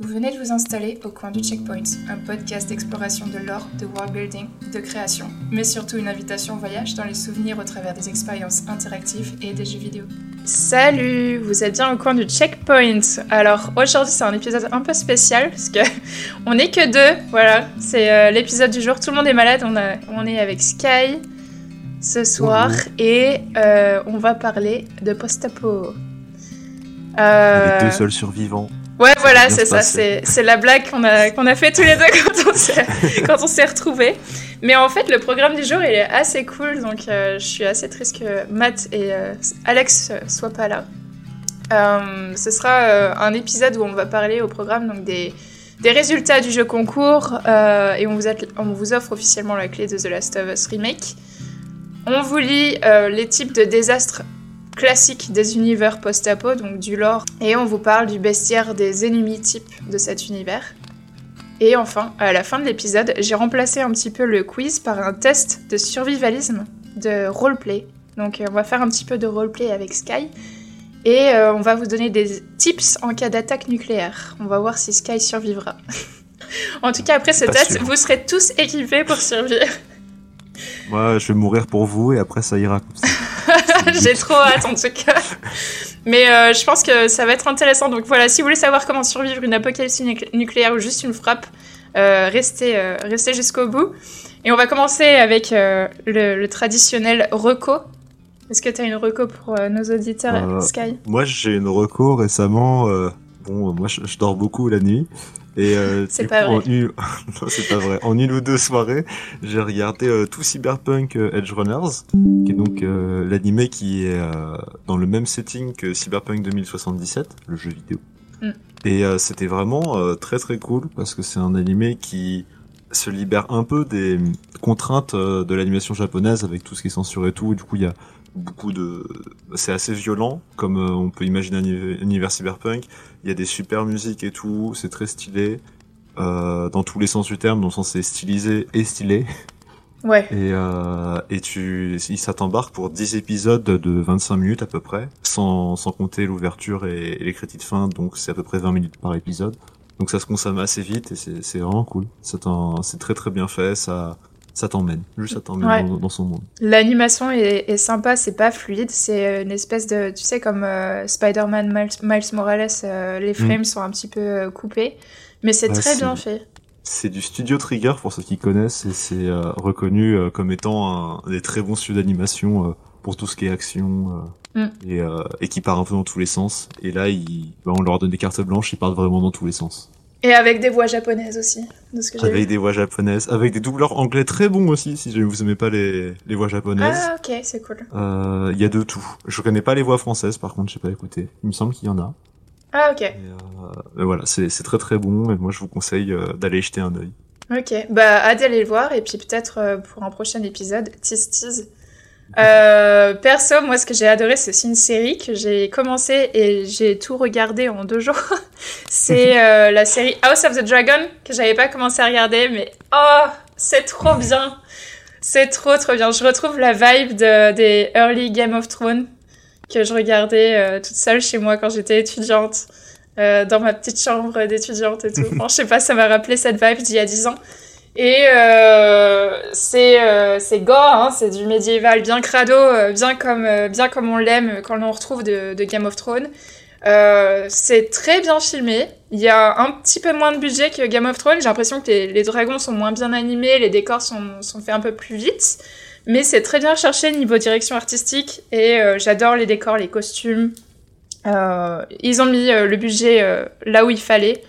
Vous venez de vous installer au coin du Checkpoint, un podcast d'exploration de l'or, de world building, de création, mais surtout une invitation au voyage dans les souvenirs au travers des expériences interactives et des jeux vidéo. Salut, vous êtes bien au coin du Checkpoint. Alors aujourd'hui c'est un épisode un peu spécial parce que on n'est que deux. Voilà, c'est euh, l'épisode du jour. Tout le monde est malade. On, a, on est avec Sky ce soir et euh, on va parler de post-apo. Euh... Les deux seuls survivants. Ouais, voilà, c'est ça. C'est la blague qu'on a, qu'on a fait tous les deux quand on s'est retrouvés. Mais en fait, le programme du jour, il est assez cool. Donc, euh, je suis assez triste que Matt et euh, Alex soient pas là. Euh, ce sera un épisode où on va parler au programme donc, des, des résultats du jeu concours. et on vous, on vous offre officiellement la clé de The Last of Us Remake. On vous lit les types de désastres classique des univers post-apo, donc du lore, et on vous parle du bestiaire des ennemis types de cet univers. Et enfin, à la fin de l'épisode, j'ai remplacé un petit peu le quiz par un test de survivalisme, de roleplay. Donc euh, on va faire un petit peu de roleplay avec Sky. Et euh, on va vous donner des tips en cas d'attaque nucléaire. On va voir si Sky survivra. en tout cas, après ce test, vous serez tous équipés pour survivre. Moi, je vais mourir pour vous et après ça ira J'ai trop hâte en tout cas. Mais euh, je pense que ça va être intéressant. Donc voilà, si vous voulez savoir comment survivre une apocalypse nucléaire ou juste une frappe, euh, restez, euh, restez jusqu'au bout. Et on va commencer avec le, traditionnel reco. Est-ce que tu as une reco pour nos auditeurs, Sky? Moi, j'ai une reco récemment. Bon, moi, je, dors beaucoup la nuit. Et euh, c'est pas vrai. En une... non, c'est pas vrai. En une ou deux soirées, j'ai regardé euh, tout Cyberpunk euh, Edge Runners, qui est donc euh, l'animé qui est dans le même setting que Cyberpunk 2077, le jeu vidéo. Mm. Et c'était vraiment très très cool parce que c'est un animé qui se libère un peu des contraintes de l'animation japonaise avec tout ce qui est censuré et tout. Du coup, il y a beaucoup de c'est assez violent comme on peut imaginer un univers cyberpunk il y a des super musiques et tout, c'est très stylé. Euh, dans tous les sens du terme, dans le sens c'est stylisé et stylé. Ouais. Et, euh, et tu, ça t'embarque pour 10 épisodes de 25 minutes à peu près, sans, sans compter l'ouverture et, les crédits de fin, donc c'est à peu près 20 minutes par épisode. Donc ça se consomme assez vite et c'est vraiment cool. C'est très très bien fait, ça, ça t'emmène, juste ça t'emmène dans, son monde. L'animation est, sympa, c'est pas fluide, c'est une espèce de, tu sais, comme euh, Spider-Man Miles, Morales, euh, les mm. frames sont un petit peu euh, coupés, mais c'est très bien fait. C'est du studio Trigger pour ceux qui connaissent et c'est reconnu comme étant un des très bons studios d'animation pour tout ce qui est action mm. et, et, qui part un peu dans tous les sens. Et là, bah, on leur donne des cartes blanches, ils partent vraiment dans tous les sens. Et avec des voix japonaises aussi, de ce que Avec des voix japonaises, avec des doubleurs anglais très bons aussi, si vous aimez pas les, les voix japonaises. Ah ok, c'est cool. Euh, il y a de tout. Je connais pas les voix françaises, par contre, j'ai pas écouté. Il me semble qu'il y en a. Ah ok. Et, euh, voilà, c'est très très bon, et moi je vous conseille euh, d'aller jeter un œil. Ok, bah hâte d'aller le voir, et puis peut-être pour un prochain épisode, Tease Tease euh, perso, moi, ce que j'ai adoré, c'est aussi une série que j'ai commencé et j'ai tout regardé en deux jours. c'est euh, la série House of the Dragon que j'avais pas commencé à regarder, mais oh, c'est trop bien. C'est trop trop bien. Je retrouve la vibe de, des early Game of Thrones que je regardais euh, toute seule chez moi quand j'étais étudiante, euh, dans ma petite chambre d'étudiante et tout. je sais pas, ça m'a rappelé cette vibe d'il y a dix ans. Et euh, c'est euh, c'est gore, hein, c'est du médiéval bien crado, euh, bien comme bien comme on l'aime quand on retrouve de, Game of Thrones. C'est très bien filmé. Il y a un petit peu moins de budget que Game of Thrones. J'ai l'impression que les, les, dragons sont moins bien animés, les décors sont, sont faits un peu plus vite. Mais c'est très bien cherché niveau direction artistique et j'adore les décors, les costumes. ils ont mis le budget là où il fallait.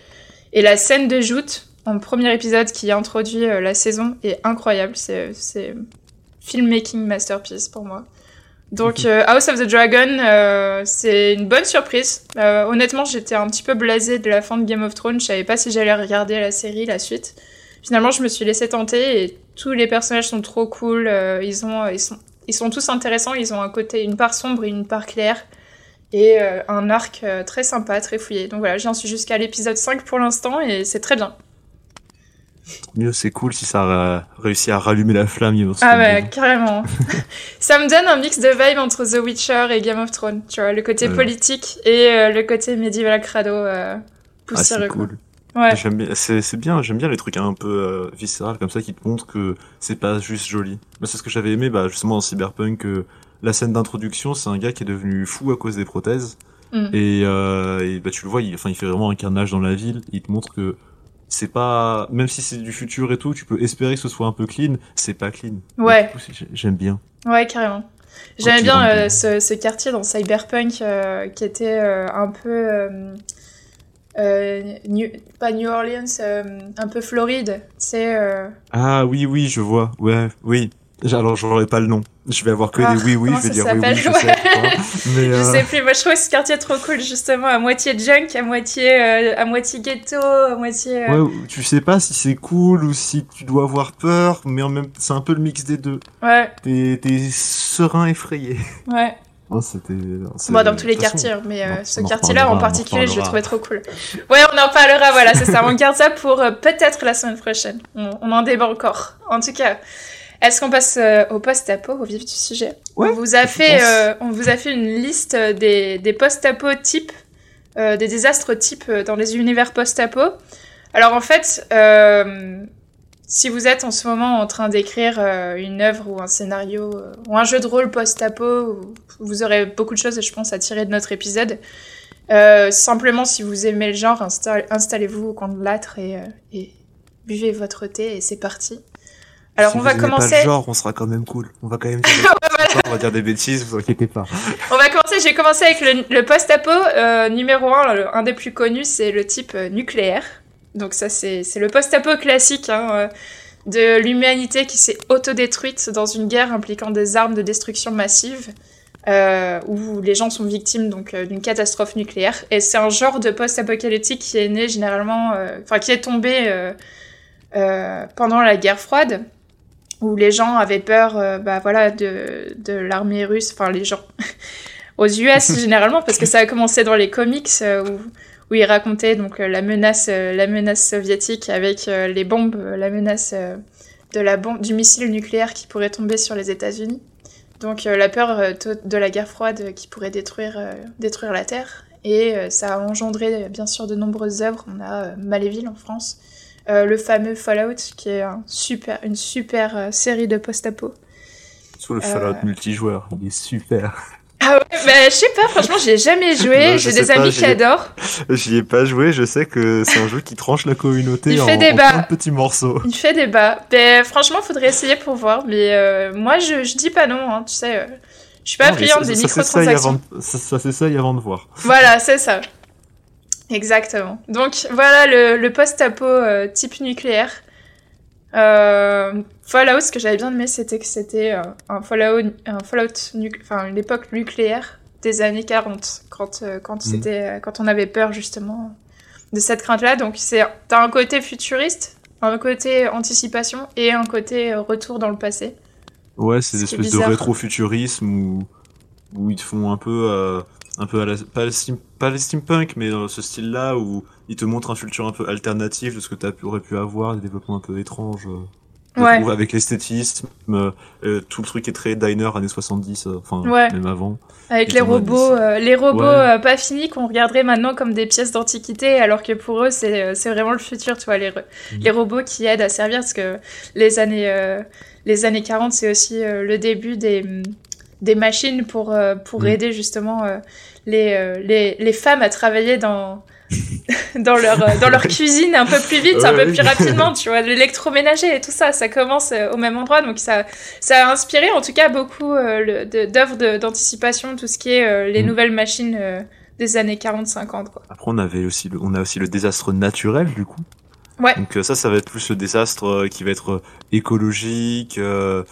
Et la scène de joute, en premier épisode qui introduit euh, la saison est incroyable. C'est filmmaking masterpiece pour moi. Donc mhm. euh, House of the Dragon, euh, c'est une bonne surprise. honnêtement, j'étais un petit peu blasée de la fin de Game of Thrones. Je savais pas si j'allais regarder la série, la suite. Finalement, je me suis laissée tenter et tous les personnages sont trop cool. ils ont, ils sont, ils sont tous intéressants. Ils ont un côté, une part sombre et une part claire et un arc très sympa, très fouillé. Donc voilà, j'en suis jusqu'à l'épisode 5 pour l'instant et c'est très bien. Mieux, c'est cool si ça a réussi à rallumer la flamme. Ah ouais, carrément. ça me donne un mix de vibe entre The Witcher et Game of Thrones. Tu vois, le côté politique et euh, le côté médiéval crado euh, Ah, c'est cool. Ouais. J'aime bien, c'est, bien, j'aime bien les trucs un peu euh, viscérales comme ça qui te montrent que c'est pas juste joli. Bah, c'est ce que j'avais aimé, bah, justement dans Cyberpunk, euh, la scène d'introduction, c'est un gars qui est devenu fou à cause des prothèses. Mm. Et, euh, et bah tu le vois, il, enfin il fait vraiment un carnage dans la ville. Il te montre que c'est pas, même si c'est du futur et tout, tu peux espérer que ce soit un peu clean. C'est pas clean. Ouais. J'aime bien. Ouais, carrément. J'aimais bien euh, dedans. ce, ce quartier dans Cyberpunk euh, qui était euh, un peu. euh, euh, New- pas New Orleans, euh, un peu Floride. C'est. euh, Ah oui oui, je vois. Ouais, oui. Alors j'aurais pas le nom. Je vais avoir que Ah, des oui oui. comment Je vais dire oui oui. Je s'appelle sais. hein. Mais Je euh, sais plus, moi je trouve ce quartier trop cool, justement, à moitié junk, à moitié, euh, à moitié ghetto, à moitié. euh, Ouais, tu sais pas si c'est cool ou si tu dois avoir peur, mais en même c'est un peu le mix des deux. ouais, T'es serein effrayé. ouais. Oh, c'était. Bon, dans tous les façon, quartiers, hein, mais euh, on- ce quartier-là en particulier, je le trouvais trop cool. Ouais, on en parlera, voilà, c'est ça. On garde ça pour euh, peut-être la semaine prochaine. On, on en débat encore. En tout cas, est-ce qu'on passe euh, au post-apo, au vif du sujet Ouais, on vous a fait, euh, on vous a fait une liste des, des post-apo types, euh, des désastres types euh, dans les univers post-apo. Alors en fait, euh, si vous êtes en ce moment en train d'écrire une œuvre ou un scénario ou un jeu de rôle post-apo, vous aurez beaucoup de choses, je pense, à tirer de notre épisode. Euh, simplement, si vous aimez le genre, insta- installez-vous au coin de l'âtre et, euh, et buvez votre thé et c'est parti. Alors Si on vous va commencer. Pas le genre, on sera quand même cool. On va quand même dire on va dire des bêtises, vous inquiétez pas. On va commencer, j'ai commencé avec le, le post-apo. Euh, numéro 1, un des plus connus, c'est le type euh, nucléaire. Donc ça, c'est le post-apo classique hein, euh, de l'humanité qui s'est autodétruite dans une guerre impliquant des armes de destruction massive, euh, où les gens sont victimes donc euh, d'une catastrophe nucléaire. Et c'est un genre de post-apocalyptique qui est né généralement, euh, enfin qui est tombé pendant la guerre froide où les gens avaient peur euh, bah, voilà, de, de l'armée russe, enfin les gens aux US généralement, parce que ça a commencé dans les comics euh, où, où ils racontaient donc, euh, la, menace, euh, la menace soviétique avec les bombes, la menace de la bombe, du missile nucléaire qui pourrait tomber sur les États-Unis. Donc la peur de la guerre froide qui pourrait détruire, détruire la Terre. Et ça a engendré bien sûr de nombreuses œuvres. On a Maléville en France, euh, le fameux Fallout qui est un super, une super euh, série de post-apo. Sur le Fallout multijoueur, il est super. Ah ouais, bah je sais pas, franchement j'ai jamais joué, j'ai des amis j'y qui ai- adorent. J'y ai pas joué, je sais que c'est un jeu qui tranche la communauté Il en, fait en débat. plein de petits morceaux. Il fait débat. Ben, franchement, faudrait essayer pour voir. Mais euh, moi, je, je dis pas non, hein, tu sais. euh, je suis pas mais friande ça- des ça s'essaye microtransactions. avant Ça, ça s'essaye avant de voir. Voilà, c'est ça. Exactement. Donc, voilà le, le post-apo euh, type nucléaire. Euh, Fallout, ce que j'avais bien aimé, c'était que c'était euh, un Fallout, un Fallout, enfin une époque nucléaire des années 40, quand euh, quand Mhm. c'était, quand on avait peur justement de cette crainte-là. Donc c'est, t'as un côté futuriste, un côté anticipation et un côté retour dans le passé. Ouais, c'est des Ce qui est espèces de rétrofuturisme où, où ils te font un peu, un peu à la, pas, le steam- pas les steampunk, mais dans ce style-là où ils te montrent un futur un peu alternatif de ce que tu aurais pu avoir, des développements un peu étranges. euh, Ouais. avec l'esthétisme, euh, euh, tout le truc est très diner années 70, euh, enfin, Ouais. même avant. Avec les robots, euh, les robots pas finis qu'on regarderait maintenant comme des pièces d'antiquité, alors que pour eux c'est vraiment le futur, tu vois, les, re- Mhm. les robots qui aident à servir, parce que les années, les années 40 c'est aussi le début des, des machines pour, euh, pour Mhm. aider justement euh, les, euh, les, les femmes à travailler dans, dans, leur, euh, dans leur cuisine un peu plus vite, un peu oui. plus rapidement, tu vois, l'électroménager et tout ça, ça commence euh, au même endroit, donc ça, ça a inspiré en tout cas beaucoup euh, d'œuvres d'anticipation, tout ce qui est euh, les Mm. nouvelles machines euh, des années 40-50. quoi. Après, on avait aussi, le, on a aussi le désastre naturel, du coup. Ouais. Donc ça, ça va être plus le désastre qui va être écologique, euh,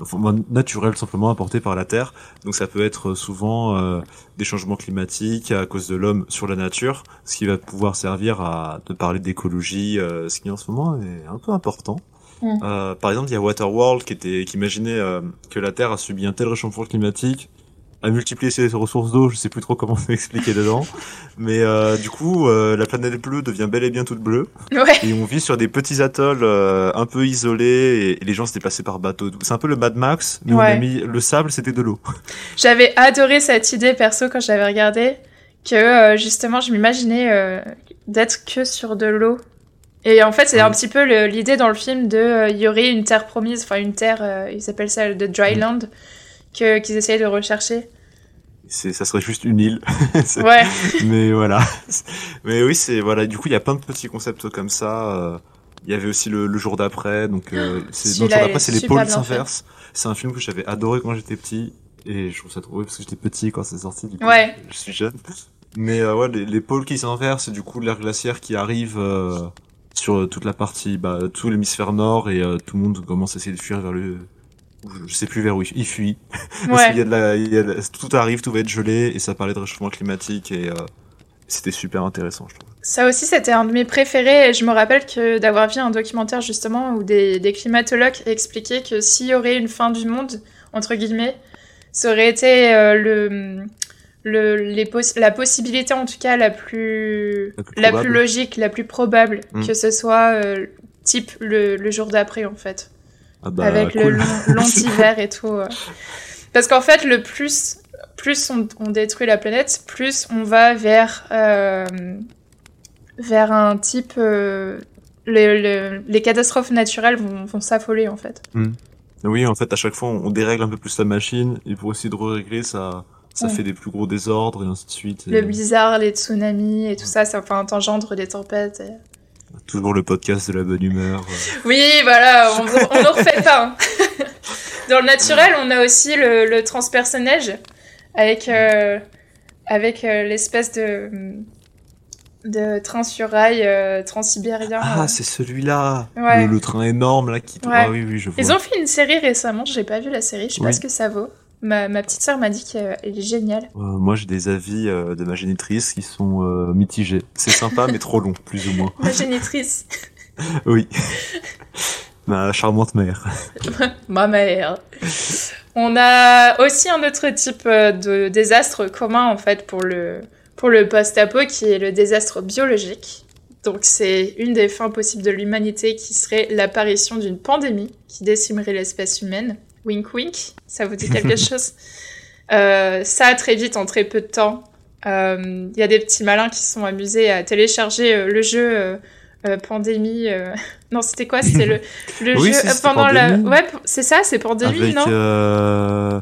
enfin, naturel simplement apporté par la Terre. Donc ça peut être euh, souvent euh, des changements climatiques à cause de l'homme sur la nature, ce qui va pouvoir servir à de parler d'écologie, euh, ce qui en ce moment est un peu important. Mm. Euh, par exemple, il y a Waterworld qui était qui imaginait que la Terre a subi un tel réchauffement climatique à multiplier ses ressources d'eau, je sais plus trop comment expliquer dedans, mais euh, du coup euh, la planète bleue devient bel et bien toute bleue Ouais, et on vit sur des petits atolls euh, un peu isolés et, et les gens se déplaçaient par bateau. C'est un peu le Mad Max, mais on Ouais. a mis le sable, c'était de l'eau. j'avais adoré cette idée perso quand j'avais regardé, que euh, justement je m'imaginais euh, d'être que sur de l'eau. Et en fait, c'est un petit peu l'idée dans le film de euh, il y aurait une terre promise, enfin une terre, euh, ils appellent ça le dry Mm. land, que qu'ils essayent de rechercher. C'est, ça serait juste une île. C'est- Ouais, mais voilà. Mais oui, c'est voilà. Du coup, il y a plein de petits concepts comme ça. euh, Il y avait aussi le, le jour d'après. Donc, euh, c'est, non, le jour d'après, c'est les pôles bien s'inversent. C'est un film que j'avais adoré quand j'étais petit. Et je trouve ça trop beau parce que j'étais petit quand c'est sorti. Du coup, Ouais. Je suis jeune. Mais euh, ouais, les, les pôles qui s'inversent, et du coup, l'air glaciaire qui arrive euh, sur toute la partie, bah, tout l'hémisphère nord et euh, tout le monde commence à essayer de fuir vers le. Je sais plus vers où il fuit. Parce qu'il y ouais. a de la, il y a de la- tout arrive, tout va être gelé et ça parlait de réchauffement climatique et euh, c'était super intéressant, je trouve. Ça aussi, c'était un de mes préférés. Et je me rappelle que d'avoir vu un documentaire justement où des, des climatologues expliquaient que s'il y aurait une fin du monde, entre guillemets, ça aurait été euh, le, le, les poss- la possibilité en tout cas la plus, La plus la probable. plus logique, la plus probable, Mm. que ce soit euh, type le, le jour d'après en fait. Ah bah, avec le cool. long, long hiver et tout. Parce qu'en fait, le plus, plus on, on détruit la planète, plus on va vers, euh, vers un type. euh, les, les- les catastrophes naturelles vont, vont s'affoler en fait. Oui, en fait, à chaque fois, on dérègle un peu plus la machine et pour essayer de régler, ça, ça Ouais. fait des plus gros désordres et ainsi de suite. Et Le blizzard, les tsunamis et tout ça, ça enfin, engendre des tempêtes. et- Toujours le podcast de la bonne humeur. euh. Oui, voilà, on, on en refait pas. hein. Dans le naturel, on a aussi le, le transpersonnage avec, euh, avec euh, l'espèce de, de train sur rail euh, transsibérien. Ah, c'est celui-là Ouais. le, le train énorme là qui... Ouais. Ah oui, oui, je vois. Ils ont fait une série récemment, j'ai pas vu la série, je sais pas ce que ça vaut. Ma, ma petite sœur m'a dit qu'elle est géniale. Euh, moi, j'ai des avis euh, de ma génitrice qui sont euh, mitigés. C'est sympa, mais trop long, plus ou moins. Ma génitrice, Oui. Ma charmante mère. ma mère. On a aussi un autre type de désastre commun en fait pour le, pour le post-apo qui est le désastre biologique. Donc c'est une des fins possibles de l'humanité qui serait l'apparition d'une pandémie qui décimerait l'espèce humaine. Wink wink, ça vous dit quelque chose? Euh, Ça très vite en très peu de temps. Euh, Il y a des petits malins qui se sont amusés à télécharger euh, le jeu euh, Pandémie. euh, Non, c'était quoi? C'était le, le Oui, jeu si, pendant la. Ouais, c'est ça, c'est Pandémie, Avec non? euh...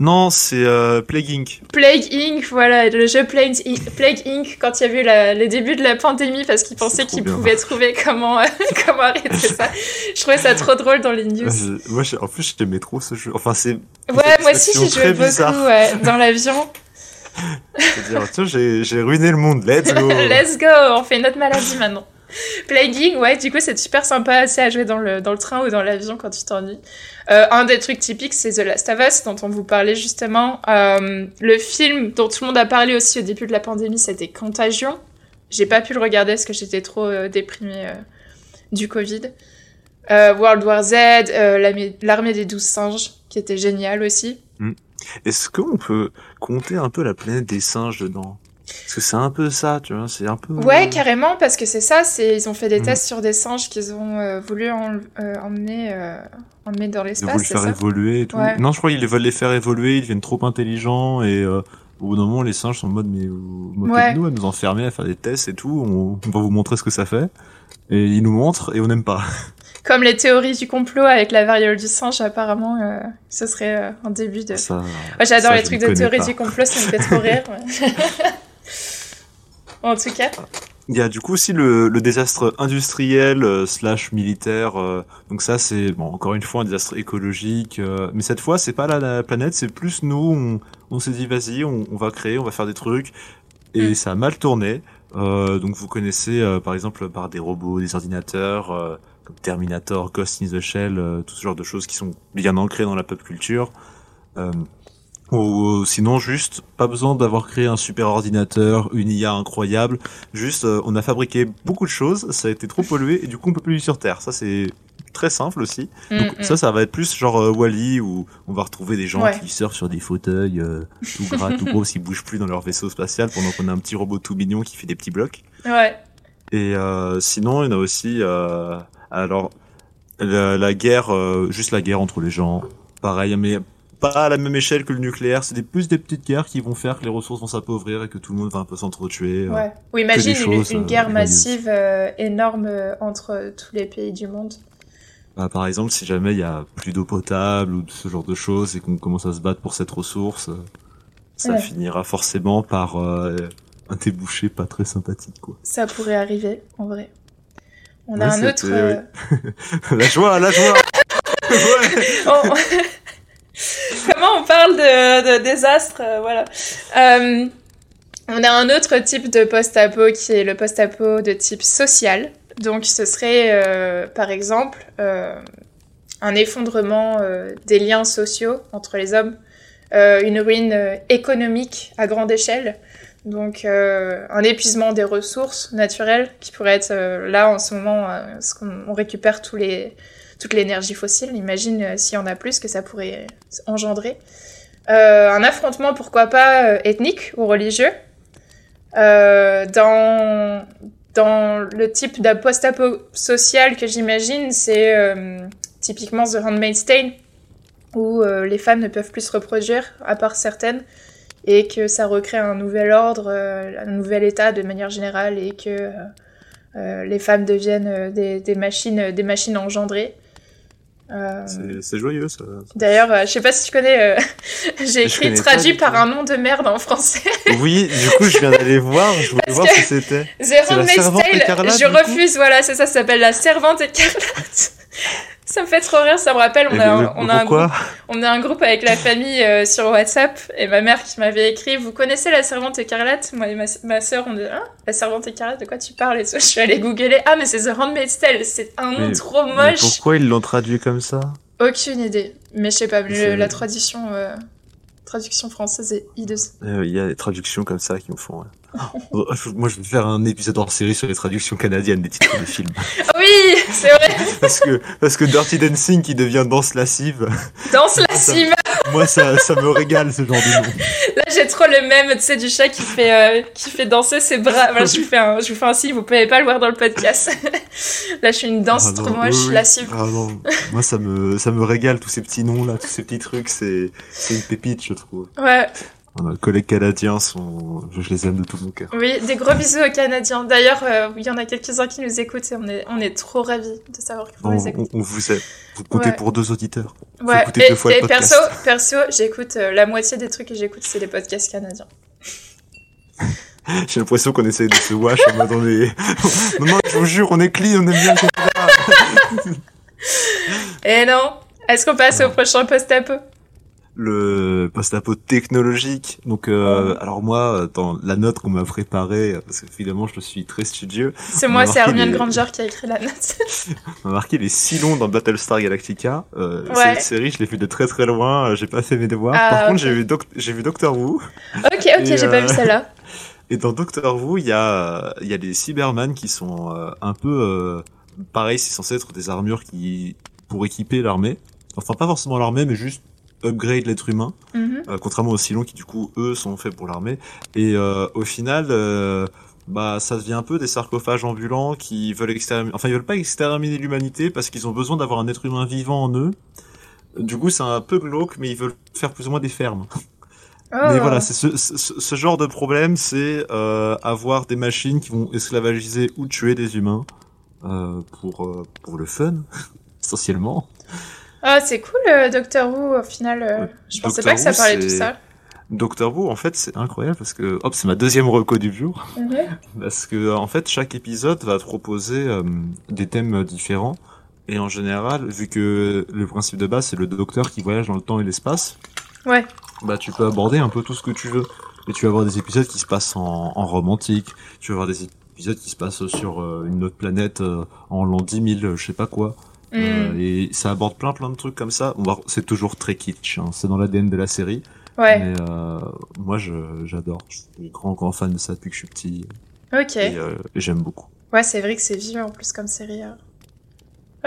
non, c'est Plague Inc. Plague Inc, voilà, le jeu Plague Inc, Plague Inc quand il y a eu la, les débuts de la pandémie parce qu'ils pensaient qu'ils pouvaient trouver comment, comment arrêter ça. Je trouvais ça trop drôle dans les news. Je- Moi, en plus, j'aimais trop ce jeu. Enfin, c'est Ouais, moi aussi j'ai joué beaucoup ouais, dans l'avion. Tiens, j'ai ruiné le monde, let's go Let's go, on fait notre maladie maintenant. Plague Inc, ouais, du coup c'est super sympa aussi à jouer dans le, dans le train ou dans l'avion quand tu t'ennuies. Euh, un des trucs typiques c'est The Last of Us dont on vous parlait justement. Euh, le film dont tout le monde a parlé aussi au début de la pandémie c'était Contagion. J'ai pas pu le regarder parce que j'étais trop euh, déprimée du Covid. World War Z, l'armée des douze singes qui était génial aussi. Est-ce qu'on peut compter un peu la planète des singes dedans? Parce que c'est un peu ça, tu vois, c'est un peu... Ouais, carrément, parce que c'est ça, c'est ils ont fait des Mhm. tests sur des singes qu'ils ont euh, voulu en- euh, emmener, euh, emmener dans Ils l'espace, veulent c'est faire ça évoluer et tout. Ouais. Non, je crois qu'ils veulent les faire évoluer, ils deviennent trop intelligents et euh, au bout d'un moment, les singes sont en mode, mais vous moquez Ouais. de nous à nous enfermer, à faire des tests et tout, on, on va vous montrer ce que ça fait. Et ils nous montrent et on n'aime pas. Comme les théories du complot avec la variole du singe, apparemment, euh, ce serait euh, un début de... Ça, Ouais, J'adore les trucs de théorie pas. du complot, ça me fait trop rire. en tout cas, Il y a du coup aussi le, le désastre industriel euh, slash militaire. euh, donc ça c'est bon encore une fois un désastre écologique. euh, mais cette fois c'est pas la, la planète, c'est plus nous. On, on s'est dit vas-y, on, on va créer, on va faire des trucs. Et Mm. ça a mal tourné. Euh, donc vous connaissez euh, par exemple par des robots, des ordinateurs euh, comme Terminator, Ghost in the Shell, euh, tout ce genre de choses qui sont bien ancrées dans la pop culture. Ou sinon juste pas besoin d'avoir créé un super ordinateur, une IA incroyable. Juste, euh, on a fabriqué beaucoup de choses, ça a été trop pollué et du coup on peut plus vivre sur Terre. Ça c'est très simple aussi. Donc Mm, mm. ça, ça va être plus genre euh, Wally où on va retrouver des gens Ouais. qui surfent sur des fauteuils euh, tout gras, tout gros, qui bougent plus dans leur vaisseau spatial pendant qu'on a un petit robot tout mignon qui fait des petits blocs. ouais. Et euh, sinon, il y en a aussi, euh, alors la, la guerre, euh, juste la guerre entre les gens. Pareil, mais pas à la même échelle que le nucléaire. C'est des plus des petites guerres qui vont faire que les ressources vont s'appauvrir et que tout le monde va un peu s'entretuer. euh. Ouais. Ou imagine une, une euh, guerre massive euh, énorme euh, entre tous les pays du monde. Bah, par exemple, si jamais il y a plus d'eau potable ou ce genre de choses et qu'on commence à se battre pour cette ressource, ça Ouais. finira forcément par euh, un débouché pas très sympathique, quoi. Ça pourrait arriver, en vrai. On Ouais, a un autre... euh, la joie, la joie. Ouais. on- Comment on parle de, désastre euh, Voilà. Euh, on a un autre type de post-apo qui est le post-apo de type social. Donc ce serait, euh, par exemple, un effondrement des liens sociaux entre les hommes, une ruine économique à grande échelle, donc un épuisement des ressources naturelles qui pourrait être là en ce moment, euh, ce qu'on- on récupère tous les, toute l'énergie fossile. Imagine euh, s'il y en a plus que ça pourrait engendrer. Euh, un affrontement, pourquoi pas, euh, ethnique ou religieux. Dans, dans le type de post-apo social que j'imagine, c'est typiquement The Handmaid's Tale, où les femmes ne peuvent plus se reproduire, à part certaines, et que ça recrée un nouvel ordre, un nouvel état de manière générale, et que les femmes deviennent des machines, des machines engendrées. Euh, C'est- joyeux, ça. D'ailleurs, euh, je sais pas si tu connais, euh, j'ai écrit traduit du par un nom de merde en français. Oui, du coup, je viens d'aller voir, je voulais Parce voir ce que c'était. Tale, écarlate, je refuse, voilà, c'est ça, ça s'appelle la servante écarlate. Ça me fait trop rire, ça me rappelle, on Et a, mais un- on a un groupe, on a un groupe avec la famille euh, sur WhatsApp, et ma mère qui m'avait écrit, vous connaissez la servante écarlate? Moi et ma, ma soeur, on dit, hein, la servante écarlate, de quoi tu parles et tout. Je suis allée googler, ah mais c'est The Handmaid's Tale, c'est un nom Mais- trop Mais moche. pourquoi ils l'ont traduit comme ça? Aucune idée, mais je sais pas, le- la traduction, euh, traduction française est hideuse. Euh, Il y a des traductions comme ça qui me font. ouais. Oh, Moi, je vais faire un épisode hors série sur les traductions canadiennes des titres de films. Oui, c'est vrai, Parce que, parce que Dirty Dancing qui devient danse lascive, danse la Ça- cime. moi, ça, ça me régale ce genre de nom. J'ai trop le même, tu sais, du chat qui fait, euh, qui fait danser ses bras. Voilà, je vous fais un, je vous fais un signe, vous pouvez pas le voir dans le podcast. Là, je suis une danse Ah trop non, moche, oui, oui. la cible. Ah non, moi, ça me, ça me régale tous ces petits noms là, tous ces petits trucs, c'est, c'est une pépite, je trouve. Ouais, Nos collègues canadiens sont, je, les aime de tout mon cœur. oui, des gros bisous aux Canadiens. D'ailleurs, euh, il y en a quelques-uns qui nous écoutent et on est, on est trop ravis de savoir qu'ils On, nous on, écoutent. on vous aime. Vous comptez Ouais. pour deux auditeurs. Ouais, écoutez et, deux fois le et podcast. perso, perso, j'écoute euh, la moitié des trucs que j'écoute, c'est des podcasts canadiens. J'ai l'impression qu'on essaye de se wash en mode on est... non, non, je vous jure, on est clean, on aime bien le Canada. Et non, est-ce qu'on passe au prochain post-apo? Le post-apo technologique. Donc, euh, alors moi, dans la note qu'on m'a préparée, parce que évidemment, je suis très studieux, C'est moi, c'est Hermione les- Granger qui a écrit la note. on m'a marqué les six longs dans Battlestar Galactica. Euh, Ouais. Cette série, je l'ai vu de très très loin, euh, j'ai pas fait mes devoirs. Ah, Par contre, ok. j'ai vu, Doc- j'ai vu Doctor Who. ok, ok, j'ai pas euh, vu celle-là. Et dans Doctor Who, il y a, il y a des Cybermen qui sont euh, un peu... euh, pareil, c'est censé être des armures qui pour équiper l'armée. Enfin, pas forcément l'armée, mais juste upgrade l'être humain. Mhm. Euh, contrairement aux Cylons qui du coup eux sont faits pour l'armée et euh, au final euh, bah ça devient un peu des sarcophages ambulants qui veulent exterminer enfin ils veulent pas exterminer l'humanité parce qu'ils ont besoin d'avoir un être humain vivant en eux du coup c'est un peu glauque mais ils veulent faire plus ou moins des fermes mais Oh. voilà c'est ce, ce, ce genre de problème c'est euh, avoir des machines qui vont esclavagiser ou tuer des humains euh, pour euh, pour le fun essentiellement Ah, c'est cool, euh, Doctor Who, au final. euh, je pensais Doctor pas que ça parlait de ça. Doctor Who en fait c'est incroyable parce que hop c'est ma deuxième reco du jour Parce que en fait chaque épisode va proposer euh, des thèmes différents et en général vu que le principe de base c'est le docteur qui voyage dans le temps et l'espace, Ouais. bah tu peux aborder un peu tout ce que tu veux et tu vas avoir des épisodes qui se passent en, en romantique, tu vas avoir des épisodes qui se passent sur euh, une autre planète euh, en l'an 10 000 je sais pas quoi Euh, Hmm. et ça aborde plein plein de trucs comme ça. Bon, c'est toujours très kitsch, hein, c'est dans l'ADN de la série. Ouais, Mais euh, moi je j'adore, je suis grand grand fan de ça depuis que je suis petit ok. et, euh, j'aime beaucoup. Ouais, c'est vrai que c'est vieux en plus comme série. euh.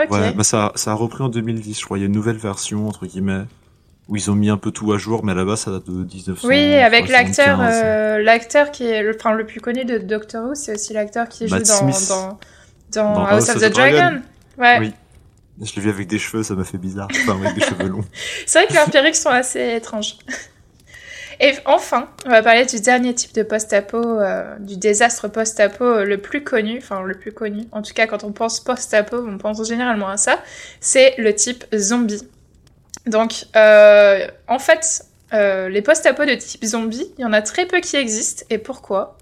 Ok. Ouais, bah ça, ça a repris en 2010, je crois. Il y a une nouvelle version, entre guillemets, où ils ont mis un peu tout à jour, mais base, ça date de 1900. oui, avec l'acteur, euh, l'acteur qui est le, enfin, le plus connu de Doctor Who, c'est aussi l'acteur qui joue Matt dans, Smith. dans, dans, Dans House of the, Dragon. Ouais. Oui. Je l'ai vu avec des cheveux, ça m'a fait bizarre. Enfin, avec des cheveux longs. C'est vrai que leurs perruques sont assez étranges. Et enfin, on va parler du dernier type de post-apo, euh, du désastre post-apo le plus connu, enfin le plus connu, en tout cas quand on pense post-apo, on pense généralement à ça, c'est le type zombie. Donc, euh, en fait, euh, les post-apo de type zombie, il y en a très peu qui existent, et pourquoi?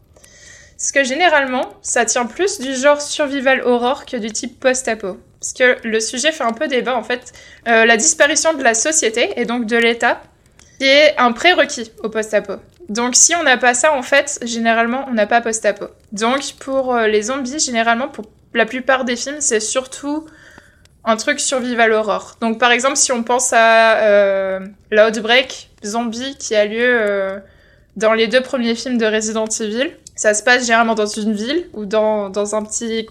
Parce que généralement, ça tient plus du genre survival horror que du type post-apo. Parce que le sujet fait un peu débat, en fait. Euh, la disparition de la société, et donc de l'État, est un prérequis au post-apo. Donc si on n'a pas ça, en fait, généralement, on n'a pas post-apo. Donc pour euh, les zombies, généralement, pour la plupart des films, c'est surtout un truc survival horror. Donc par exemple, si on pense à euh, l'outbreak zombie qui a lieu dans les deux premiers films de Resident Evil, ça se passe généralement dans une ville ou dans, dans un petit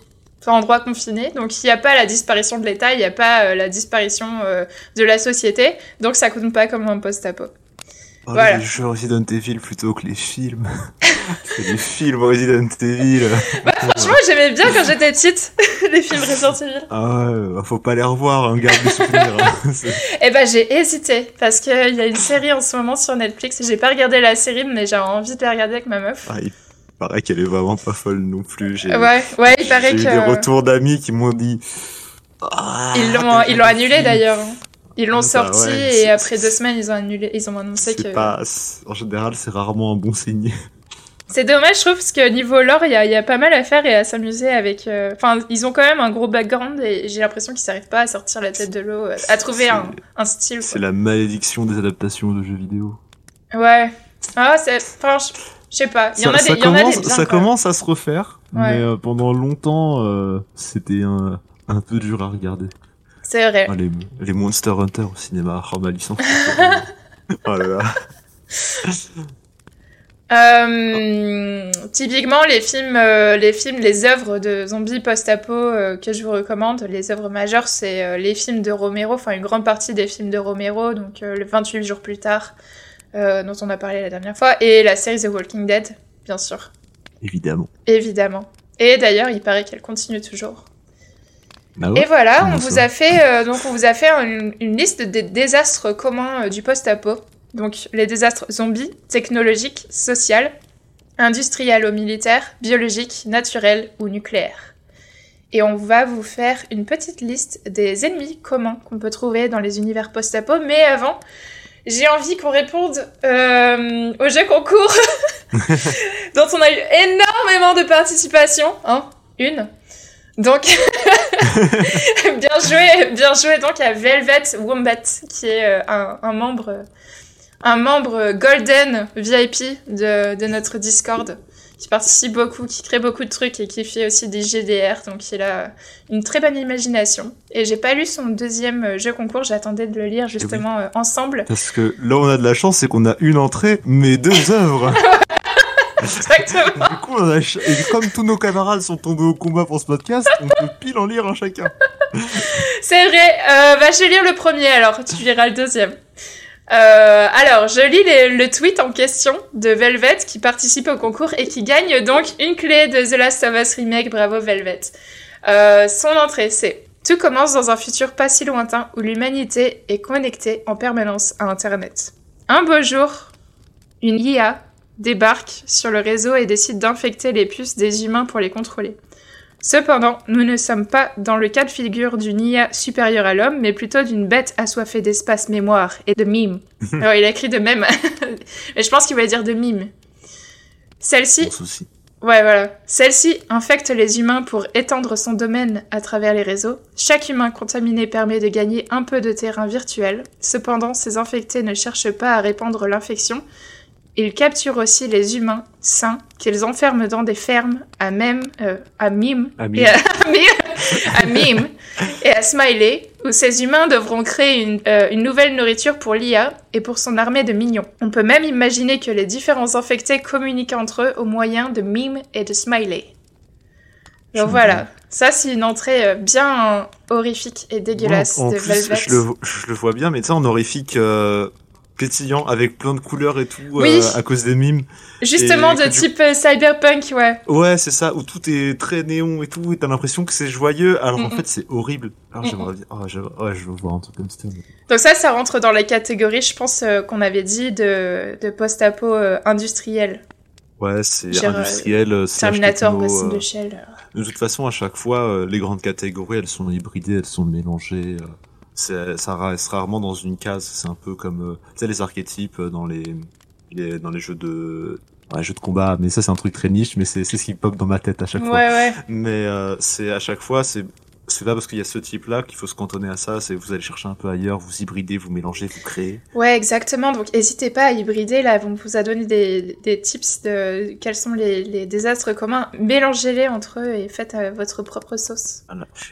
endroit confiné. Donc il n'y a pas la disparition de l'État, il n'y a pas euh, la disparition euh, de la société. Donc ça compte pas comme un post-apo. Oh, Voilà. Les jeux Resident Evil plutôt que les films. C'est des films Resident Evil. Bah, franchement, j'aimais bien quand j'étais petite les films Resident Evil. Ah ouais, bah, faut pas les revoir, hein, garde des souvenirs. hein. C'est- Eh ben j'ai hésité parce qu'il y a une série en ce moment sur Netflix. J'ai pas regardé la série, mais j'ai envie de la regarder avec ma meuf. Ah, il paraît qu'elle est vraiment pas folle non plus. J'ai Ouais, ouais, il paraît j'ai eu que des retours d'amis qui m'ont dit. Ah, ils l'ont t'as ils l'ont annulé d'ailleurs. Ils l'ont Ah, bah sorti ouais, et après deux semaines ils ont annulé. Ils ont annoncé que. pas, en général, c'est rarement un bon signe. C'est dommage, je trouve, parce que niveau lore, il y a, y a pas mal à faire et à s'amuser avec. euh, Enfin, ils ont quand même un gros background et j'ai l'impression qu'ils n'arrivent pas à sortir la tête de l'eau, euh, à trouver un, un style. C'est la malédiction des adaptations de jeux vidéo. Ouais. Ah, c'est. Enfin, je je sais pas. Il y en a des, ça il y en a commence, des bien, ça commence à se refaire, Ouais. mais euh, pendant longtemps, euh, c'était un, un peu dur à regarder. C'est vrai. Ah, les, les Monster Hunter au cinéma, oh ma licence. oh là là. Euh, typiquement, les films, euh, les films, les œuvres de zombies post-apo euh, que je vous recommande, les œuvres majeures, c'est les films de Romero, enfin une grande partie des films de Romero, donc le 28 jours plus tard, euh, dont on a parlé la dernière fois, et la série The Walking Dead, bien sûr, Évidemment. évidemment. Et d'ailleurs, il paraît qu'elle continue toujours. Bah ouais. Et voilà, on vous a fait euh, donc on vous a fait une, une liste des désastres communs euh, du post-apo. Donc les désastres zombies, technologiques, social, industriels ou militaires, biologiques, naturels ou nucléaires. Et on va vous faire une petite liste des ennemis communs qu'on peut trouver dans les univers post-apo. Mais avant, j'ai envie qu'on réponde euh, au jeu concours dont on a eu énormément de participation. Hein Une. Donc, bien joué, bien joué donc à Velvet Wombat, qui est euh, un, un membre, un membre Golden VIP de, de notre Discord, qui participe beaucoup, qui crée beaucoup de trucs et qui fait aussi des GDR, donc il a une très bonne imagination. Et j'ai pas lu son deuxième euh, jeu concours, j'attendais de le lire justement euh, ensemble. Parce que là, on a de la chance, c'est qu'on a une entrée, mais deux œuvres. Exactement. du coup, on a ch- et comme tous nos camarades sont tombés au combat pour ce podcast, on peut pile en lire un chacun. C'est vrai. Euh, bah, je vais lire le premier alors, tu liras le deuxième. Euh, alors, je lis le tweet en question de Velvet qui participe au concours et qui gagne donc une clé de The Last of Us Remake. Bravo Velvet. Euh, son entrée, c'est Tout commence dans un futur pas si lointain où l'humanité est connectée en permanence à Internet. Un beau jour, une IA débarque sur le réseau et décide d'infecter les puces des humains pour les contrôler. Cependant, nous ne sommes pas dans le cas de figure d'une IA supérieure à l'homme, mais plutôt d'une bête assoiffée d'espace mémoire et de mimes. Alors, il a écrit de même, mais je pense qu'il voulait dire de mimes. Celle-ci, ouais, voilà. Celle-ci infecte les humains pour étendre son domaine à travers les réseaux. Chaque humain contaminé permet de gagner un peu de terrain virtuel. Cependant, ces infectés ne cherchent pas à répandre l'infection. Ils capturent aussi les humains sains qu'ils enferment dans des fermes à même euh, à mime À et à, à mime et à smiley où ces humains devront créer une, euh, une nouvelle nourriture pour l'IA et pour son armée de mignons. On peut même imaginer que les différents infectés communiquent entre eux au moyen de mime et de smiley. Donc voilà, ça c'est une entrée euh, bien horrifique et dégueulasse Ouais, en de plus, Velvet. je le, je le vois bien, mais tu sais, en horrifique, euh, pétillant avec plein de couleurs et tout Oui. euh, à cause des mimes. Justement, Et de du- type euh, cyberpunk, ouais. Ouais, c'est ça, où tout est très néon et tout, et t'as l'impression que c'est joyeux, alors en fait c'est horrible. Alors j'aimerais bien, oh, je... veux voir un truc comme ça. Donc ça, ça rentre dans la catégorie, je pense, euh, qu'on avait dit de, de post-apo euh, industriel. Ouais, c'est industriel, Terminator, Ghost the Shell. De toute façon, à chaque fois, les grandes catégories, elles sont hybridées, elles sont mélangées. C'est, ça reste rarement dans une case. C'est un peu comme, euh, tu sais, les archétypes euh, dans les, les, dans les jeux de, ouais, jeux de combat. Mais ça, c'est un truc très niche, mais c'est, c'est ce qui pop dans ma tête à chaque Ouais, fois. ouais. Mais euh, c'est à chaque fois, c'est, c'est pas parce qu'il y a ce type-là qu'il faut se cantonner à ça. C'est vous allez chercher un peu ailleurs, vous hybridez, vous mélangez, vous créez. Ouais, exactement. Donc, n'hésitez pas à hybrider. Là, on vous a donné des, des tips de quels sont les, les désastres communs. Mélangez-les entre eux et faites euh, votre propre sauce.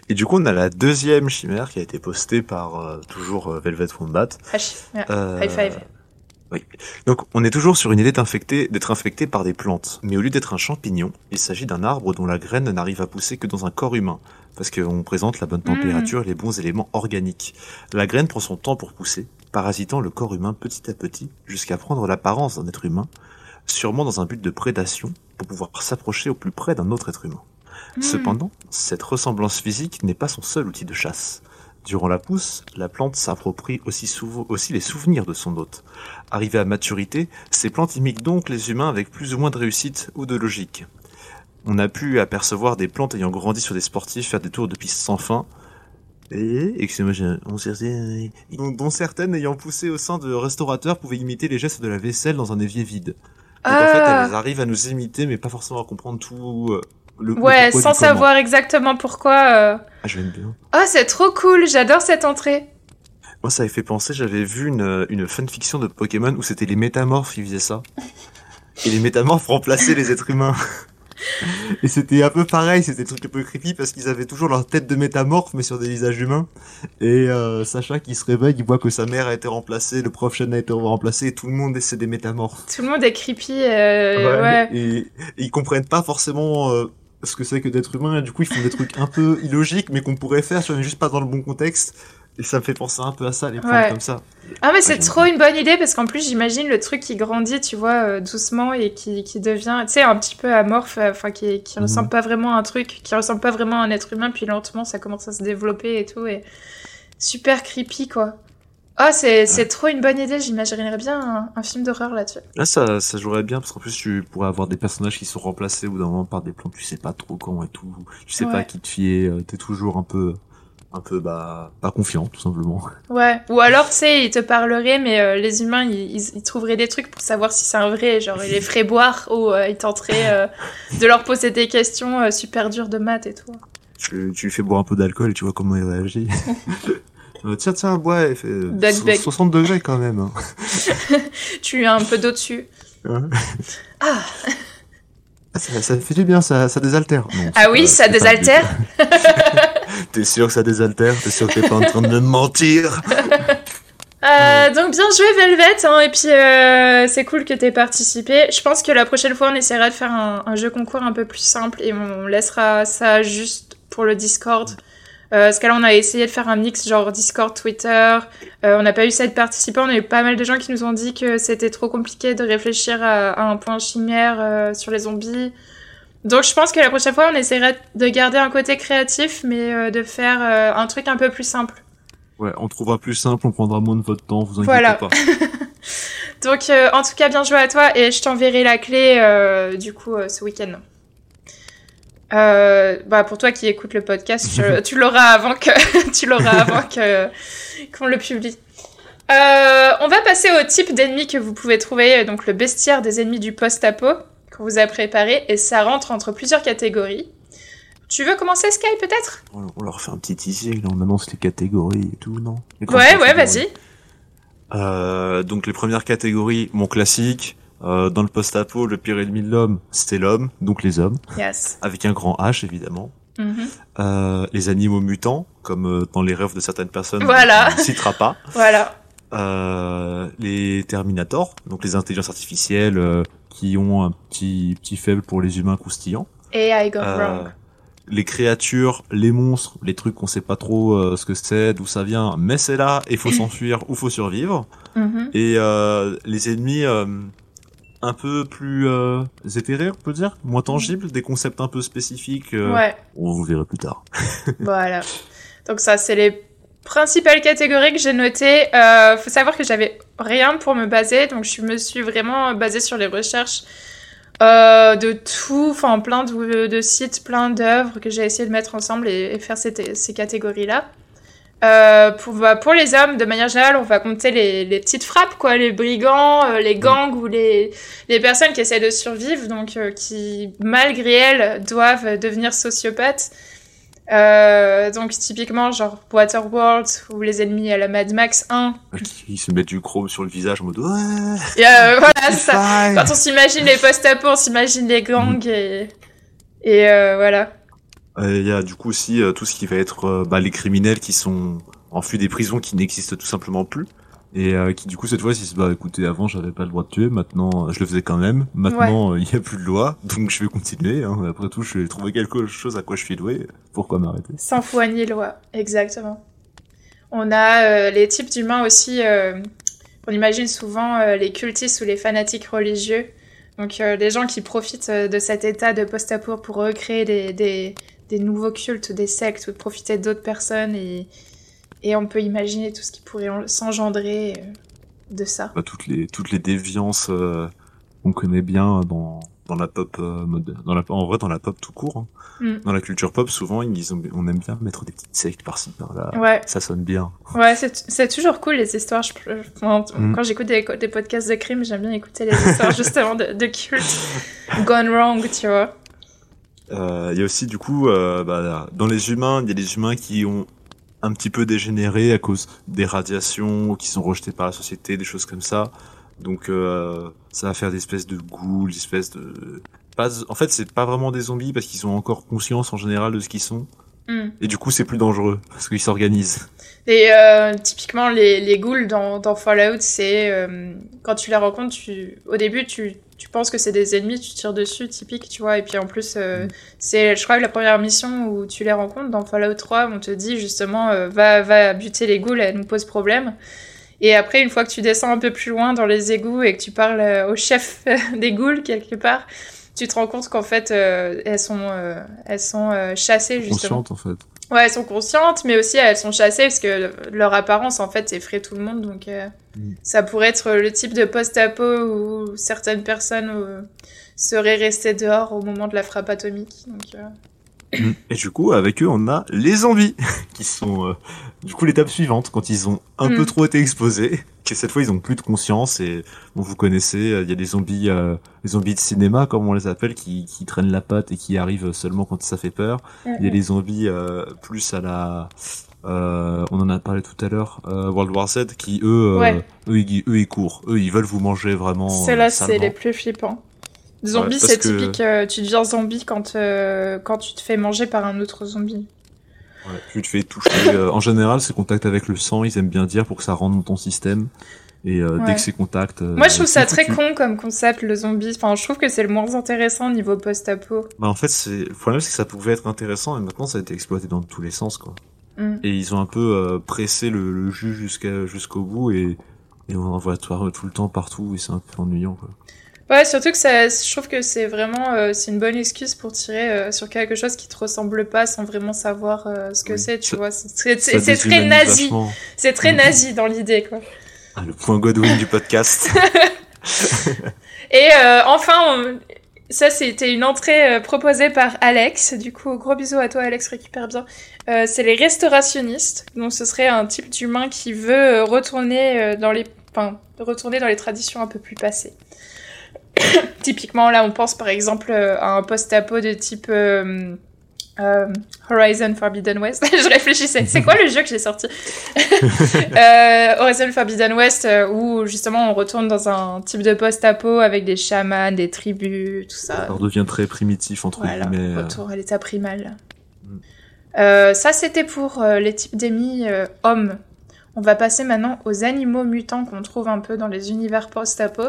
Et du coup, on a la deuxième chimère qui a été postée par euh, toujours euh, Velvet Wombat. H- ouais. Euh, High five. Oui. Donc, on est toujours sur une idée d'infecter, d'être infecté par des plantes. Mais au lieu d'être un champignon, il s'agit d'un arbre dont la graine n'arrive à pousser que dans un corps humain. Parce qu'on présente la bonne température et les bons éléments organiques. La graine prend son temps pour pousser, parasitant le corps humain petit à petit, jusqu'à prendre l'apparence d'un être humain, sûrement dans un but de prédation, pour pouvoir s'approcher au plus près d'un autre être humain. Hmm. Cependant, cette ressemblance physique n'est pas son seul outil de chasse. Durant la pousse, la plante s'approprie aussi, souvent- aussi les souvenirs de son hôte. Arrivée à maturité, ces plantes imitent donc les humains avec plus ou moins de réussite ou de logique. On a pu apercevoir des plantes ayant grandi sur des sportifs faire des tours de piste sans fin. Et, excusez-moi, j'ai- on s'est- dont, dont certaines ayant poussé au sein de restaurateurs pouvaient imiter les gestes de la vaisselle dans un évier vide. Donc en fait, Ah. elles arrivent à nous imiter, mais pas forcément à comprendre tout euh, le, le Ouais, pourquoi sans du comment. savoir exactement pourquoi. euh. Ah, je bien. Oh, c'est trop cool. J'adore cette entrée. Moi, ça avait fait penser, j'avais vu une, une fanfiction de Pokémon où c'était les métamorphes qui faisaient ça. Et les métamorphes remplaçaient les êtres humains. Et c'était un peu pareil, c'était des trucs un peu creepy parce qu'ils avaient toujours leur tête de métamorphe mais sur des visages humains. Et euh, Sacha qui se réveille, il voit que sa mère a été remplacée, le prof Chen a été remplacé et tout le monde c'est des métamorphes. Tout le monde est creepy. euh, ouais. Et, et ils comprennent pas forcément euh, ce que c'est que d'être humain et du coup ils font des trucs un peu illogiques mais qu'on pourrait faire si on est juste pas dans le bon contexte. Et ça me fait penser un peu à ça, les plantes Ouais. comme ça. Ah mais c'est j'aime trop une bonne idée parce qu'en plus j'imagine le truc qui grandit, tu vois, euh, doucement et qui, qui devient, tu sais, un petit peu amorphe, euh, enfin qui, qui Mhm. ressemble pas vraiment à un truc, qui ressemble pas vraiment à un être humain, puis lentement ça commence à se développer et tout, et super creepy quoi. Ah c'est c'est trop une bonne idée, j'imaginerais bien un, un film d'horreur là-dessus. Là, ça, ça jouerait bien parce qu'en plus, tu pourrais avoir des personnages qui sont remplacés au bout d'un moment par des plantes, tu sais pas trop quand et tout. Tu sais pas Ouais. à qui te fier, euh, t'es toujours un peu, un peu, bah, pas confiant, tout simplement. Ouais. Ou alors tu sais, ils te parleraient, mais euh, les humains ils, ils, ils trouveraient des trucs pour savoir si c'est un vrai, genre ils les feraient boire ou euh, ils tenteraient euh, de leur poser des questions euh, super dures de maths et tout. Tu, tu lui fais boire un peu d'alcool et tu vois comment il réagit. Tiens, tiens, bois, il fait euh, Duck, so- duck. 60 degrés quand même. hein. Tu as un peu d'eau dessus. Ah. Ça, ça fait du bien, ça, ça désaltère. Non, Ah oui, pas- ça désaltère T'es sûr que ça désaltère? T'es sûr que t'es pas en train de me mentir? Euh, donc bien joué Velvet, hein, et puis euh, c'est cool que t'aies participé. Je pense que la prochaine fois on essaiera de faire un, un jeu concours un peu plus simple et on laissera ça juste pour le Discord. Euh, parce que là on a essayé de faire un mix genre Discord, Twitter. Euh, on n'a pas eu ça de participer, on a eu pas mal de gens qui nous ont dit que c'était trop compliqué de réfléchir à, à un point chimère sur les zombies. Donc je pense que la prochaine fois on essaiera de garder un côté créatif mais euh, de faire euh, un truc un peu plus simple. Ouais, on trouvera plus simple, on prendra moins de votre temps, vous inquiétez Voilà. pas. Donc, euh, en tout cas, bien joué à toi et je t'enverrai la clé euh, du coup euh, ce week-end. Euh, bah pour toi qui écoutes le podcast, tu, tu l'auras avant que tu l'auras avant que qu'on le publie. Euh, on va passer au type d'ennemis que vous pouvez trouver, donc le bestiaire des ennemis du post-apo qu'on vous a préparé et ça rentre entre plusieurs catégories. Tu veux commencer Sky peut-être? On leur fait un petit teasing, là, on annonce les catégories et tout, non? Ouais, ouais, vas-y. Euh, donc les premières catégories, mon classique, euh, dans le post-apo, le pire ennemi de l'homme, c'était l'homme, donc les hommes, Yes. avec un grand H évidemment. Mhm. Euh, les animaux mutants, comme euh, dans les rêves de certaines personnes, Voilà. on ne citera pas. Voilà. Euh, les Terminators, donc les intelligences artificielles euh, qui ont un petit petit faible pour les humains croustillants. Et I got Euh, wrong. les créatures, les monstres, les trucs qu'on sait pas trop euh, ce que c'est, d'où ça vient, mais c'est là, et faut s'enfuir ou faut survivre. Mhm. Et euh, les ennemis euh, un peu plus euh, éthérés, on peut dire, moins tangibles, des concepts un peu spécifiques. euh, Ouais, On vous verra plus tard. voilà. Donc ça, c'est les principales catégories que j'ai notées. Euh, faut savoir que j'avais rien pour me baser, donc je me suis vraiment basée sur les recherches euh, de tout, enfin plein de, de sites, plein d'œuvres que j'ai essayé de mettre ensemble et, et faire ces, ces catégories-là. Euh, pour, bah, pour les hommes, de manière générale, on va compter les, les petites frappes, quoi, les brigands, euh, les gangs ou les, les personnes qui essaient de survivre, donc qui, malgré elles, doivent devenir sociopathes. Euh, donc typiquement, genre Waterworld ou les ennemis à la Mad Max 1. Ils se mettent du chrome sur le visage en mode ouais. Et euh, voilà, ça. Quand on s'imagine les post-apo, on s'imagine les gangs et, et euh, voilà. Euh, Il y a du coup aussi euh, tout ce qui va être euh, bah, les criminels qui sont en fuite des prisons qui n'existent tout simplement plus et euh, qui du coup cette fois disent bah écoutez avant j'avais pas le droit de tuer maintenant euh, je le faisais quand même maintenant euh, il y a plus de loi donc je vais continuer hein. après tout je vais trouver quelque chose à quoi je suis doué pourquoi m'arrêter? Sans foi ni loi, exactement. On a euh, les types d'humains aussi. on imagine souvent les cultistes ou les fanatiques religieux. Donc des gens qui profitent de cet état de post-apo pour recréer des, des, des nouveaux cultes, des sectes ou de profiter d'autres personnes et, et on peut imaginer tout ce qui pourrait en- s'engendrer euh, de ça. bah, toutes les toutes les déviances euh, qu'on connaît bien dans dans la pop euh, mode dans la en vrai dans la pop tout court hein. Mm. dans la culture pop souvent ils ont, on aime bien mettre des petites sectes par-ci par-là Ouais, ça sonne bien ouais, c'est toujours cool les histoires. Je, Mm. quand j'écoute des, des podcasts de crime, j'aime bien écouter les histoires justement de, de cultes gone wrong, tu vois. Euh, Il y a aussi du coup, euh, bah, dans les humains, il y a des humains qui ont un petit peu dégénéré à cause des radiations, qui sont rejetés par la société, des choses comme ça. Donc euh, ça va faire des espèces de ghouls, des espèces de... Pas... En fait, c'est pas vraiment des zombies parce qu'ils ont encore conscience en général de ce qu'ils sont. Mm. Et du coup, c'est plus dangereux parce qu'ils s'organisent. Et euh, typiquement, les, les ghouls dans, dans Fallout, c'est euh, quand tu les rencontres, tu, au début, tu, tu penses que c'est des ennemis, tu tires dessus, typique, tu vois. Et puis en plus, euh, c'est, je crois, la première mission où tu les rencontres dans Fallout 3, on te dit justement, euh, va, va buter les ghouls, elles nous posent problème. Et après, une fois que tu descends un peu plus loin dans les égouts et que tu parles euh, au chef des ghouls quelque part, tu te rends compte qu'en fait, euh, elles sont, euh, elles sont euh, chassées justement. Conscientes en fait. Ouais, elles sont conscientes, mais aussi elles sont chassées parce que leur apparence en fait effraie tout le monde. Donc euh, Mm. ça pourrait être le type de post-apo où certaines personnes seraient restées dehors au moment de la frappe atomique. Donc, euh, Et du coup, avec eux, on a les zombies, qui sont euh, du coup l'étape suivante, quand ils ont un Mm. peu trop été exposés, cette fois ils ont plus de conscience et bon, vous connaissez, euh, il y a des zombies, euh, les zombies de cinéma comme on les appelle, qui, qui traînent la patte et qui arrivent seulement quand ça fait peur. Il y a les zombies euh, plus à la, euh, on en a parlé tout à l'heure, euh, World War Z, qui eux, euh, Ouais. eux, ils, eux ils courent, eux ils veulent vous manger vraiment. Ceux-là, euh, c'est les plus flippants. Zombie, Ouais, c'est que- typique. euh, tu deviens zombie quand, euh, quand tu te fais manger par un autre zombie. Ouais, tu te fais toucher. euh, en général, c'est contact avec le sang, ils aiment bien dire pour que ça rentre dans ton système. Et euh, Ouais. dès que c'est contact. euh, Moi, je trouve ça très con comme concept, le zombie. Enfin, je trouve que c'est le moins intéressant niveau post-apo. Bah, en fait, c'est le problème, c'est que ça pouvait être intéressant et maintenant ça a été exploité dans tous les sens, quoi. Mm. Et ils ont un peu euh, pressé le, le jus jusqu'à jusqu'au bout et et on en voit tout, tout le temps partout et c'est un peu ennuyant, quoi. Ouais, surtout que ça, je trouve que c'est vraiment, euh, c'est une bonne excuse pour tirer euh, sur quelque chose qui te ressemble pas sans vraiment savoir euh, ce que Oui. c'est, tu Ça- vois. C'est très nazi. C'est très Mhm. nazi dans l'idée, quoi. Ah, le point Godwin du podcast. Et euh, enfin, on- ça c'était une entrée euh, proposée par Alex. Du coup, gros bisous à toi, Alex, récupère bien. Euh, c'est les restaurationnistes. Donc, ce serait un type d'humain qui veut retourner euh, dans les, enfin, retourner dans les traditions un peu plus passées. Typiquement, là, on pense par exemple euh, à un post-apo de type euh, euh, Horizon Forbidden West. Je réfléchissais. C'est quoi le jeu que j'ai sorti euh, Horizon Forbidden West, où justement on retourne dans un type de post-apo avec des chamans, des tribus, tout ça. Ça redevient très primitif entre Voilà, guillemets. retour à l'état primal. Mm. Ça, c'était pour les types d'émis hommes. On va passer maintenant aux animaux mutants qu'on trouve un peu dans les univers post-apo.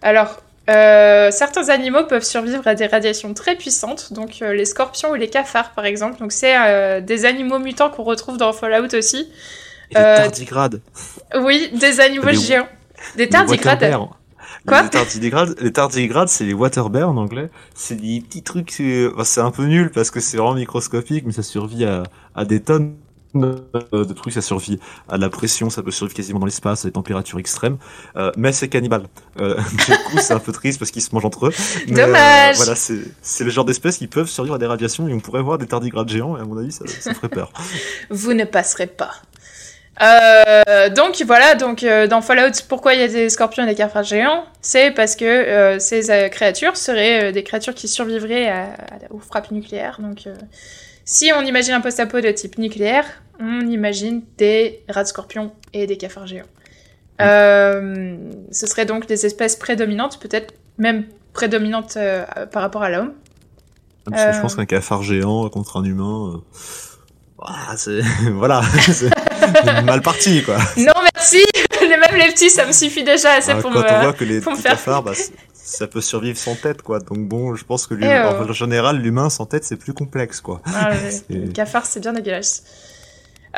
Alors, euh, certains animaux peuvent survivre à des radiations très puissantes, donc euh, les scorpions ou les cafards par exemple. Donc c'est euh, des animaux mutants qu'on retrouve dans Fallout aussi. Et les tardigrades. Oui, des animaux Les- géants. Des Les tardigrades. waterbears. Quoi les tardigrades, les tardigrades, c'est les waterbears en anglais. C'est des petits trucs, c'est enfin, c'est un peu nul parce que c'est vraiment microscopique, mais ça survit à, à des tonnes de de trucs, ça survit à la pression, ça peut survivre quasiment dans l'espace, à des températures extrêmes, euh, mais c'est cannibale. Euh, du coup, c'est un peu triste parce qu'ils se mangent entre eux. Mais, Dommage. voilà, c'est le genre d'espèces qui peuvent survivre à des radiations et on pourrait voir des tardigrades géants et à mon avis, ça, ça ferait peur. Vous ne passerez pas. Euh, donc voilà, donc euh, dans Fallout, pourquoi il y a des scorpions et des cafards géants? C'est parce que euh, ces euh, créatures seraient euh, des créatures qui survivraient à- à- aux frappes nucléaires. Donc euh, si on imagine un post-apo de type nucléaire, on imagine des rats de scorpions et des cafards géants. Euh, ce seraient donc des espèces prédominantes, peut-être même prédominantes euh, par rapport à l'homme. Que je Euh. pense qu'un cafard géant contre un humain, ah, c'est voilà, c'est mal parti quoi. Non merci, les petits, ça me suffit déjà, c'est Ah, pour quand me... on voit que les pour me petits faire cafards, bah, ça peut survivre sans tête, quoi. Donc bon, je pense que l'humain- euh, en général, l'humain sans tête, c'est plus complexe, quoi. Ah, le- cafard, c'est bien dégueulasse.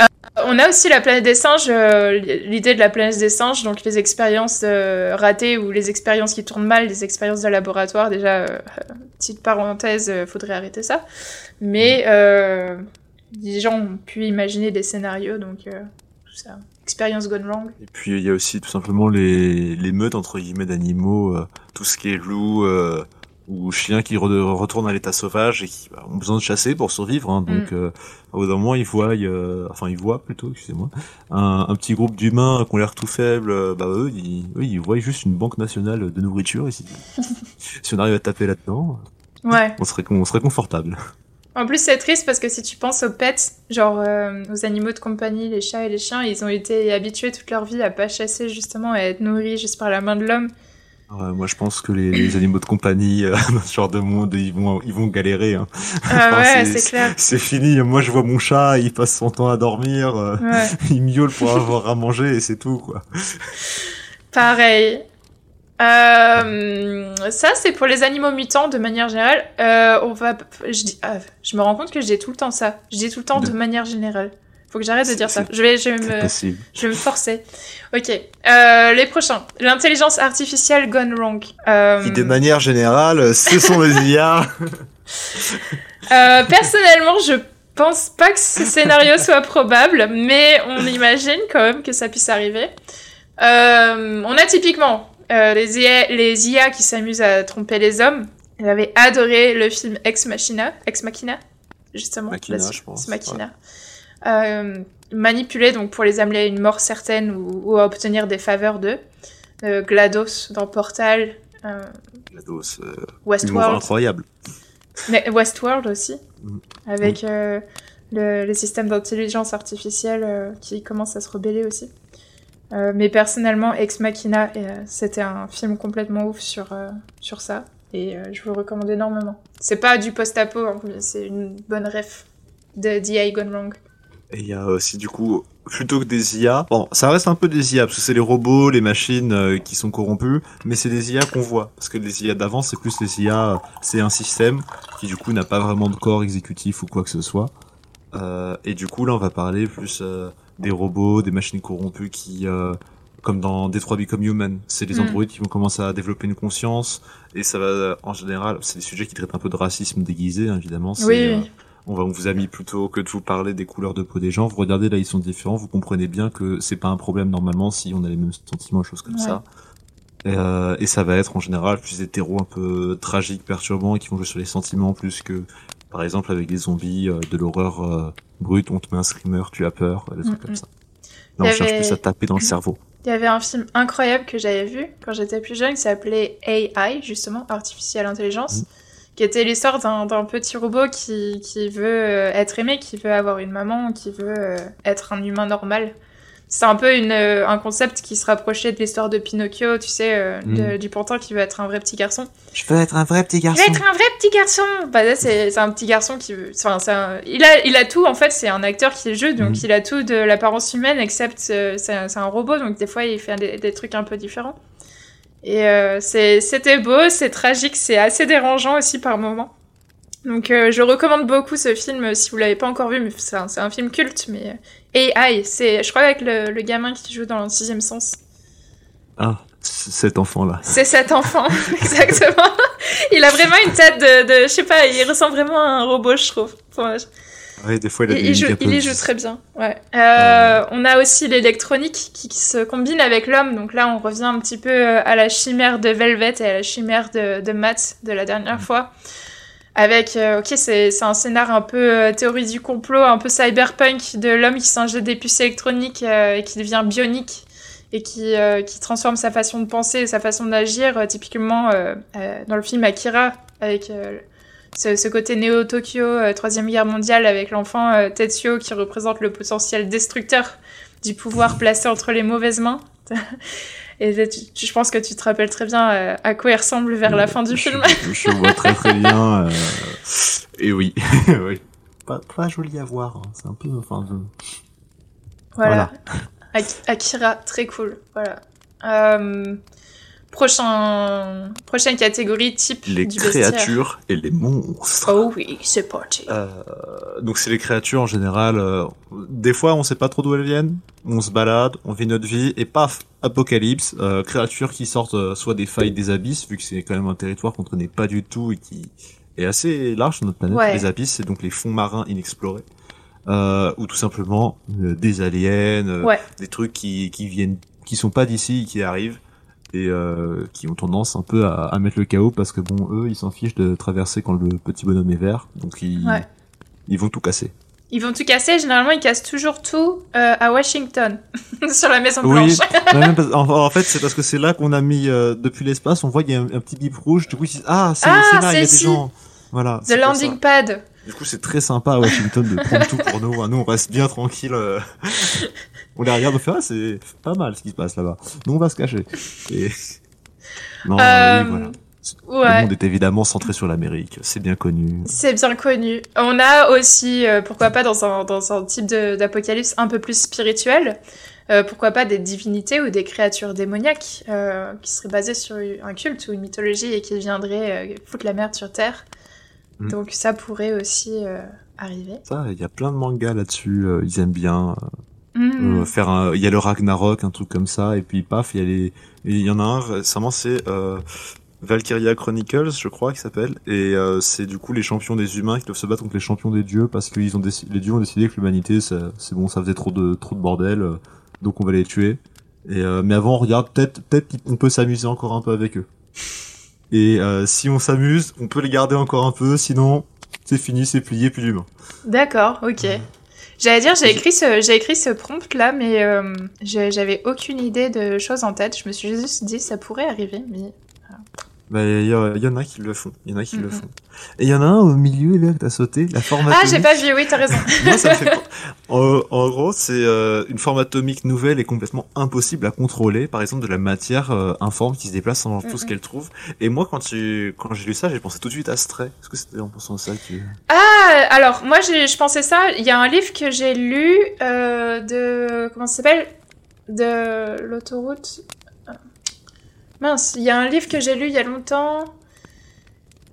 Euh, on a aussi la planète des singes, euh, l'idée de la planète des singes, donc les expériences euh, ratées ou les expériences qui tournent mal, les expériences de laboratoire. Déjà, petite parenthèse, faudrait arrêter ça. Mais les gens ont pu imaginer des scénarios, donc tout ça. Expérience gone wrong. Et puis il y a aussi tout simplement les, les meutes entre guillemets d'animaux, euh, tout ce qui est loup euh, ou chien qui re- retournent à l'état sauvage et qui bah, ont besoin de chasser pour survivre. hein. donc Mm. euh, au bout d'un moment, ils voient, euh, enfin ils voient plutôt, excusez-moi, un, un petit groupe d'humains qui ont l'air tout faibles. euh, bah eux, ils, eux, ils voient juste une banque nationale de nourriture. Si, si on arrive à taper là-dedans, Ouais. on serait, on serait confortable. En plus, c'est triste parce que si tu penses aux pets, genre euh, aux animaux de compagnie, les chats et les chiens, ils ont été habitués toute leur vie à pas chasser justement, à être nourris juste par la main de l'homme. Moi, je pense que les, les animaux de compagnie euh, dans ce genre de monde, ils vont, ils vont galérer. Hein. Ah Enfin, ouais, c'est- clair. C'est fini. Moi, je vois mon chat, il passe son temps à dormir, euh, Ouais, il miaule pour avoir à manger et c'est tout, quoi. pareil. Euh, ça, c'est pour les animaux mutants de manière générale. Euh, on va, je, dis, ah, je me rends compte que je dis tout le temps ça. Je dis tout le temps de De- manière générale. Faut que j'arrête de dire ça. Je vais, je vais me, possible. je vais me forcer. Ok. Euh, les prochains. L'intelligence artificielle gone wrong. Euh, Qui, de manière générale, ce sont les IA. Euh, personnellement, je pense pas que ce scénario soit probable, mais on imagine quand même que ça puisse arriver. Euh, on a typiquement euh, les, IA, les IA qui s'amusent à tromper les hommes. J'avais adoré le film Ex Machina, Ex Machina, justement. Machina, là, je pense, Ex Machina. Euh, manipulés donc pour les amener à une mort certaine ou, ou à obtenir des faveurs d'eux. Euh, GLaDOS dans Portal, GLaDOS, Westworld. incroyable. Mais Westworld aussi, Mm. avec euh, le, les systèmes d'intelligence artificielle qui commencent à se rebeller aussi. Euh, mais personnellement, Ex Machina, euh, c'était un film complètement ouf sur, euh, sur ça, et euh, je vous le recommande énormément. C'est pas du post-apo, hein, mais c'est une bonne ref de DI Gone Wrong. Et il y a aussi, du coup, plutôt que des IA, bon, ça reste un peu des IA, parce que c'est les robots, les machines euh, qui sont corrompus, mais c'est des IA qu'on voit. Parce que les IA d'avant, c'est plus les IA, c'est un système qui, du coup, n'a pas vraiment de corps exécutif ou quoi que ce soit. Et du coup, là, on va parler plus des robots, des machines corrompues qui, euh, comme dans Detroit Become Human, c'est les Mm. androïdes qui vont commencer à développer une conscience, et ça va, en général, c'est des sujets qui traitent un peu de racisme déguisé, hein, évidemment. Oui, euh, oui. on, va, on vous a mis plutôt que de vous parler des couleurs de peau des gens. Vous regardez là, ils sont différents. Vous comprenez bien que c'est pas un problème normalement si on a les mêmes sentiments, choses comme Ouais. ça. Et, euh, et ça va être en général plus des terreaux un peu tragiques, perturbants, et qui vont jouer sur les sentiments plus que, par exemple, avec des zombies, euh, de l'horreur euh, brute. On te met un screamer, tu as peur, des trucs Mm, comme mm. ça. Là, on cherche plus à taper dans le cerveau. Il y avait un film incroyable que j'avais vu quand j'étais plus jeune qui s'appelait AI, justement, Artificial Intelligence, Mhm. qui était l'histoire d'un petit robot qui, qui veut euh, être aimé, qui veut avoir une maman, qui veut être un humain normal. C'est un peu une, euh, un concept qui se rapprochait de l'histoire de Pinocchio, tu sais, euh, de- Mhm. du pantin qui veut être un vrai petit garçon. Je veux être un vrai petit Je veux être un vrai petit garçon Bah là, c'est un petit garçon qui veut... Enfin, un- il, a, il a tout, en fait, c'est un acteur qui joue, donc Mhm. il a tout de l'apparence humaine, except euh, c'est un, robot, donc des fois, il fait des, des trucs un peu différents. Et euh, c'était beau, c'est tragique, c'est assez dérangeant aussi par moments. Donc euh, je recommande beaucoup ce film si vous l'avez pas encore vu, mais c'est un, c'est un film culte. Mais euh, AI, c'est, je crois avec le, le gamin qui joue dans le sixième sens. Ah, cet enfant-là. C'est cet enfant, exactement. Il a vraiment une tête de, de, je sais pas, il ressemble vraiment à un robot, je trouve. Enfin, Ouais, des fois, il a il, joue, il y joue très bien. Ouais. Euh, On a aussi l'électronique qui, qui se combine avec l'homme. Donc là, on revient un petit peu euh, à la chimère de Velvet et à la chimère de, de Matt de la dernière fois. Avec, euh, ok, c'est un scénar un peu euh, théorie du complot, un peu cyberpunk de l'homme qui s'injecte des puces électroniques euh, et qui devient bionique et qui, euh, qui transforme sa façon de penser sa façon d'agir. euh, typiquement, dans le film Akira, avec ce, ce côté néo-Tokyo, Troisième Guerre mondiale, avec l'enfant Tetsuo qui représente le potentiel destructeur du pouvoir placé entre les mauvaises mains. Et tu- tu- je pense que tu te rappelles très bien euh, à quoi il ressemble vers la fin du je, film. Je, je vois très très bien. euh, Et oui, oui. Pas, pas joli à voir. hein. C'est un peu. Enfin, je- Voilà. Ak- Akira, très cool. Voilà. Euh, prochain... Prochaine catégorie, type les du créatures et les monstres. Oh oui, c'est parti. Euh, donc c'est les créatures en général. euh, des fois, on sait pas trop d'où elles viennent. On se balade, on vit notre vie et paf, apocalypse. euh, créatures qui sortent euh, soit des failles des abysses, vu que c'est quand même un territoire qu'on connaît pas du tout et qui est assez large sur notre planète. Ouais. Les abysses, c'est donc les fonds marins inexplorés. Euh, ou tout simplement euh, des aliens, euh, Ouais. des trucs qui, qui viennent, qui sont pas d'ici, et qui arrivent et euh, qui ont tendance un peu à, à mettre le chaos parce que bon, eux, ils s'en fichent de traverser quand le petit bonhomme est vert, donc ils, Ouais. ils vont tout casser. Ils vont tout casser, généralement ils cassent toujours tout euh, à Washington, sur la Maison Blanche. En, en fait, c'est parce que c'est là qu'on a mis euh, depuis l'espace, on voit qu'il y a un, un petit bip rouge, du coup ils se disent ah c'est Ah, là, il y a des gens. Voilà. The Landing. Pad. Du coup, c'est très sympa à Washington de prendre tout pour nous. hein. Nous, on reste bien tranquille. on les regarde, on fait ah c'est pas mal ce qui se passe là-bas. Nous, on va se cacher. Et... Non, Euh, oui, voilà. Le monde est évidemment centré sur l'Amérique, c'est bien connu. C'est bien connu. On a aussi, euh, pourquoi pas dans un, dans un type d'apocalypse un peu plus spirituel, euh, pourquoi pas des divinités ou des créatures démoniaques euh, qui seraient basées sur un culte ou une mythologie et qui viendraient foutre la merde sur Terre. Mm. Donc ça pourrait aussi arriver. Ça, il y a plein de mangas là-dessus. ils aiment bien. Mm. Euh, faire un, il y a le Ragnarok, un truc comme ça, et puis paf, il y a les, il y en a un récemment, c'est euh, Valkyria Chronicles, je crois, qui s'appelle, et euh, c'est du coup les champions des humains qui doivent se battre contre les champions des dieux parce que ils ont les dieux ont décidé que l'humanité, c'est bon, ça faisait trop de trop de bordel, donc on va les tuer. Et mais avant, on regarde peut-être peut-être qu'on peut s'amuser encore un peu avec eux. Et si on s'amuse, on peut les garder encore un peu, sinon c'est fini, c'est plié, plus d'humains. D'accord, ok. J'allais dire, j'ai écrit ce, j'ai écrit ce prompt là, mais euh, j'avais aucune idée de choses en tête. Je me suis juste dit ça pourrait arriver, mais Bah, il y, y en a qui le font. Il y en a qui le Mhm. font. Et il y en a un au milieu, là, que t'as sauté, la forme ah, j'ai pas vu. Oui, t'as raison. Moi, ça me fait En, en gros, c'est euh, une forme atomique nouvelle et complètement impossible à contrôler. Par exemple, de la matière euh, informe qui se déplace dans tout ce Mhm. qu'elle trouve. Et moi, quand, tu, quand j'ai lu ça, j'ai pensé tout de suite à Stray. Est-ce que c'était en pensant à ça que... Ah, alors moi j'ai- je pensais ça. Il y a un livre que j'ai lu euh, de comment ça s'appelle? De l'autoroute? Mince, il y a un livre que j'ai lu il y a longtemps.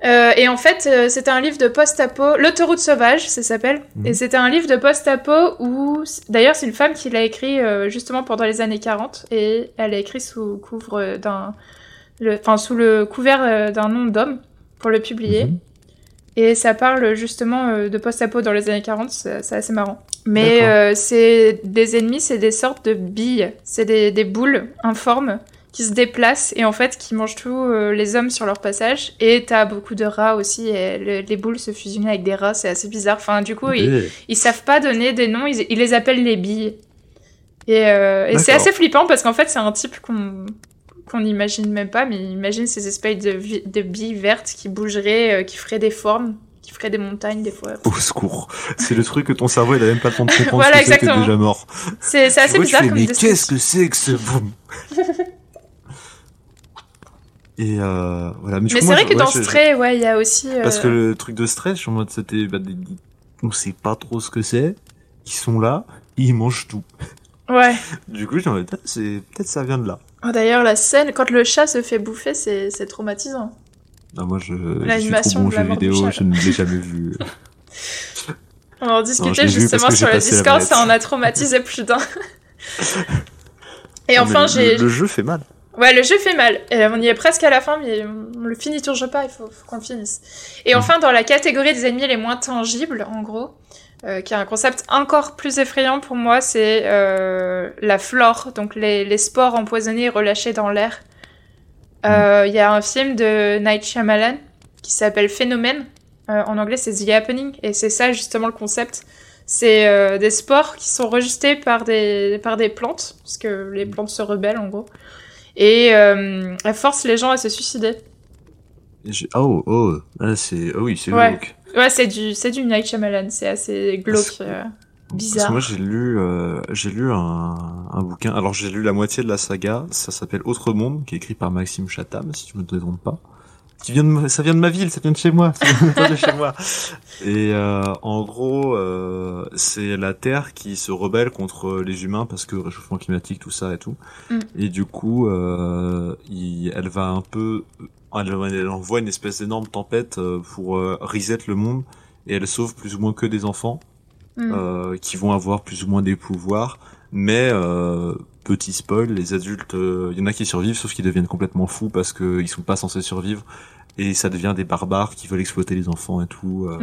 Euh, et en fait, euh, c'était un livre de post-apo, l'autoroute sauvage, ça s'appelle. Mhm. Et c'était un livre de post-apo où, d'ailleurs, c'est une femme qui l'a écrit euh, justement pendant les années 40 et elle a écrit sous couvre d'un, enfin sous le couvert euh, d'un nom d'homme pour le publier. Mhm. Et ça parle justement de post-apo dans les années 40, c'est assez marrant. Mais c'est des ennemis, c'est des sortes de billes, c'est des, des boules informes qui se déplacent et en fait qui mangent tous euh, les hommes sur leur passage. Et t'as beaucoup de rats aussi, et le- les boules se fusionnent avec des rats, c'est assez bizarre. Enfin, du coup, ils, ils savent pas donner des noms, ils, ils les appellent les billes. Et, euh, et c'est assez flippant parce qu'en fait, c'est un type qu'on qu'on n'imagine même pas, mais imagine ces espèces de, billes vertes qui bougeraient, euh, qui feraient des formes, qui feraient des montagnes des fois. Au secours. C'est le truc que ton cerveau, il a même pas le temps de comprendre Voilà, que exactement. déjà mort. C'est assez bizarre fais, comme mais qu'est-ce que c'est que ce boom Et euh, voilà. Mais coup, c'est vrai je- que ouais, dans je- je- Stray, ouais, il y a aussi. euh, Parce que le truc de stress, je suis en mode c'était bah, des- on sait pas trop ce que c'est. Ils sont là, ils mangent tout. Ouais. Du coup, j'ai en mode, ah, c'est peut-être ça vient de là. Oh, D'ailleurs, la scène, quand le chat se fait bouffer, c'est c'est traumatisant. Ah, moi, je, je suis trop L'animation bon de la jeu vidéo, je ne l'ai jamais vu. On en je discutait vu justement sur le Discord, ça en a traumatisé plus d'un. Et Non, enfin, mais j'ai. Le, le jeu fait mal. Ouais, le jeu fait mal. Et on y est presque à la fin, mais on le finit toujours pas, il faut, faut qu'on le finisse. Et Mm. enfin, dans la catégorie des ennemis les moins tangibles, en gros, euh, qui est un concept encore plus effrayant pour moi, c'est euh, la flore, donc les, les spores empoisonnés relâchés dans l'air. Euh, Il y a un film de Night Shyamalan qui s'appelle Phénomène. Euh, en anglais, c'est The Happening. Et c'est ça, justement, le concept. C'est euh, des spores qui sont rejetés par des, par des plantes, parce que les plantes se rebellent, en gros. Et euh, elles forcent les gens à se suicider. Oh, oh, ah, c'est, oh oui, c'est Ouais. glauque. Ouais, c'est du, c'est du Night Shyamalan. C'est assez glauque. Parce que- euh, Parce bizarre. que moi, j'ai lu, euh, j'ai lu un, un bouquin. Alors, j'ai lu la moitié de la saga. Ça s'appelle Autre Monde, qui est écrit par Maxime Chatham, si je me trompe pas. Qui vient de, ça vient de ma ville, ça vient de chez moi, ça vient de chez moi. Et euh, en gros, euh, c'est la Terre qui se rebelle contre les humains parce que réchauffement climatique, tout ça et tout. Mm. Et du coup, euh, il- elle va un peu, elle, elle envoie une espèce d'énorme tempête euh, pour euh, reset le monde et elle sauve plus ou moins que des enfants Mm. euh, qui vont avoir plus ou moins des pouvoirs, mais euh, petit spoil, les adultes, il y en a qui survivent, sauf qu'ils deviennent complètement fous parce que ils sont pas censés survivre et ça devient des barbares qui veulent exploiter les enfants et tout. euh,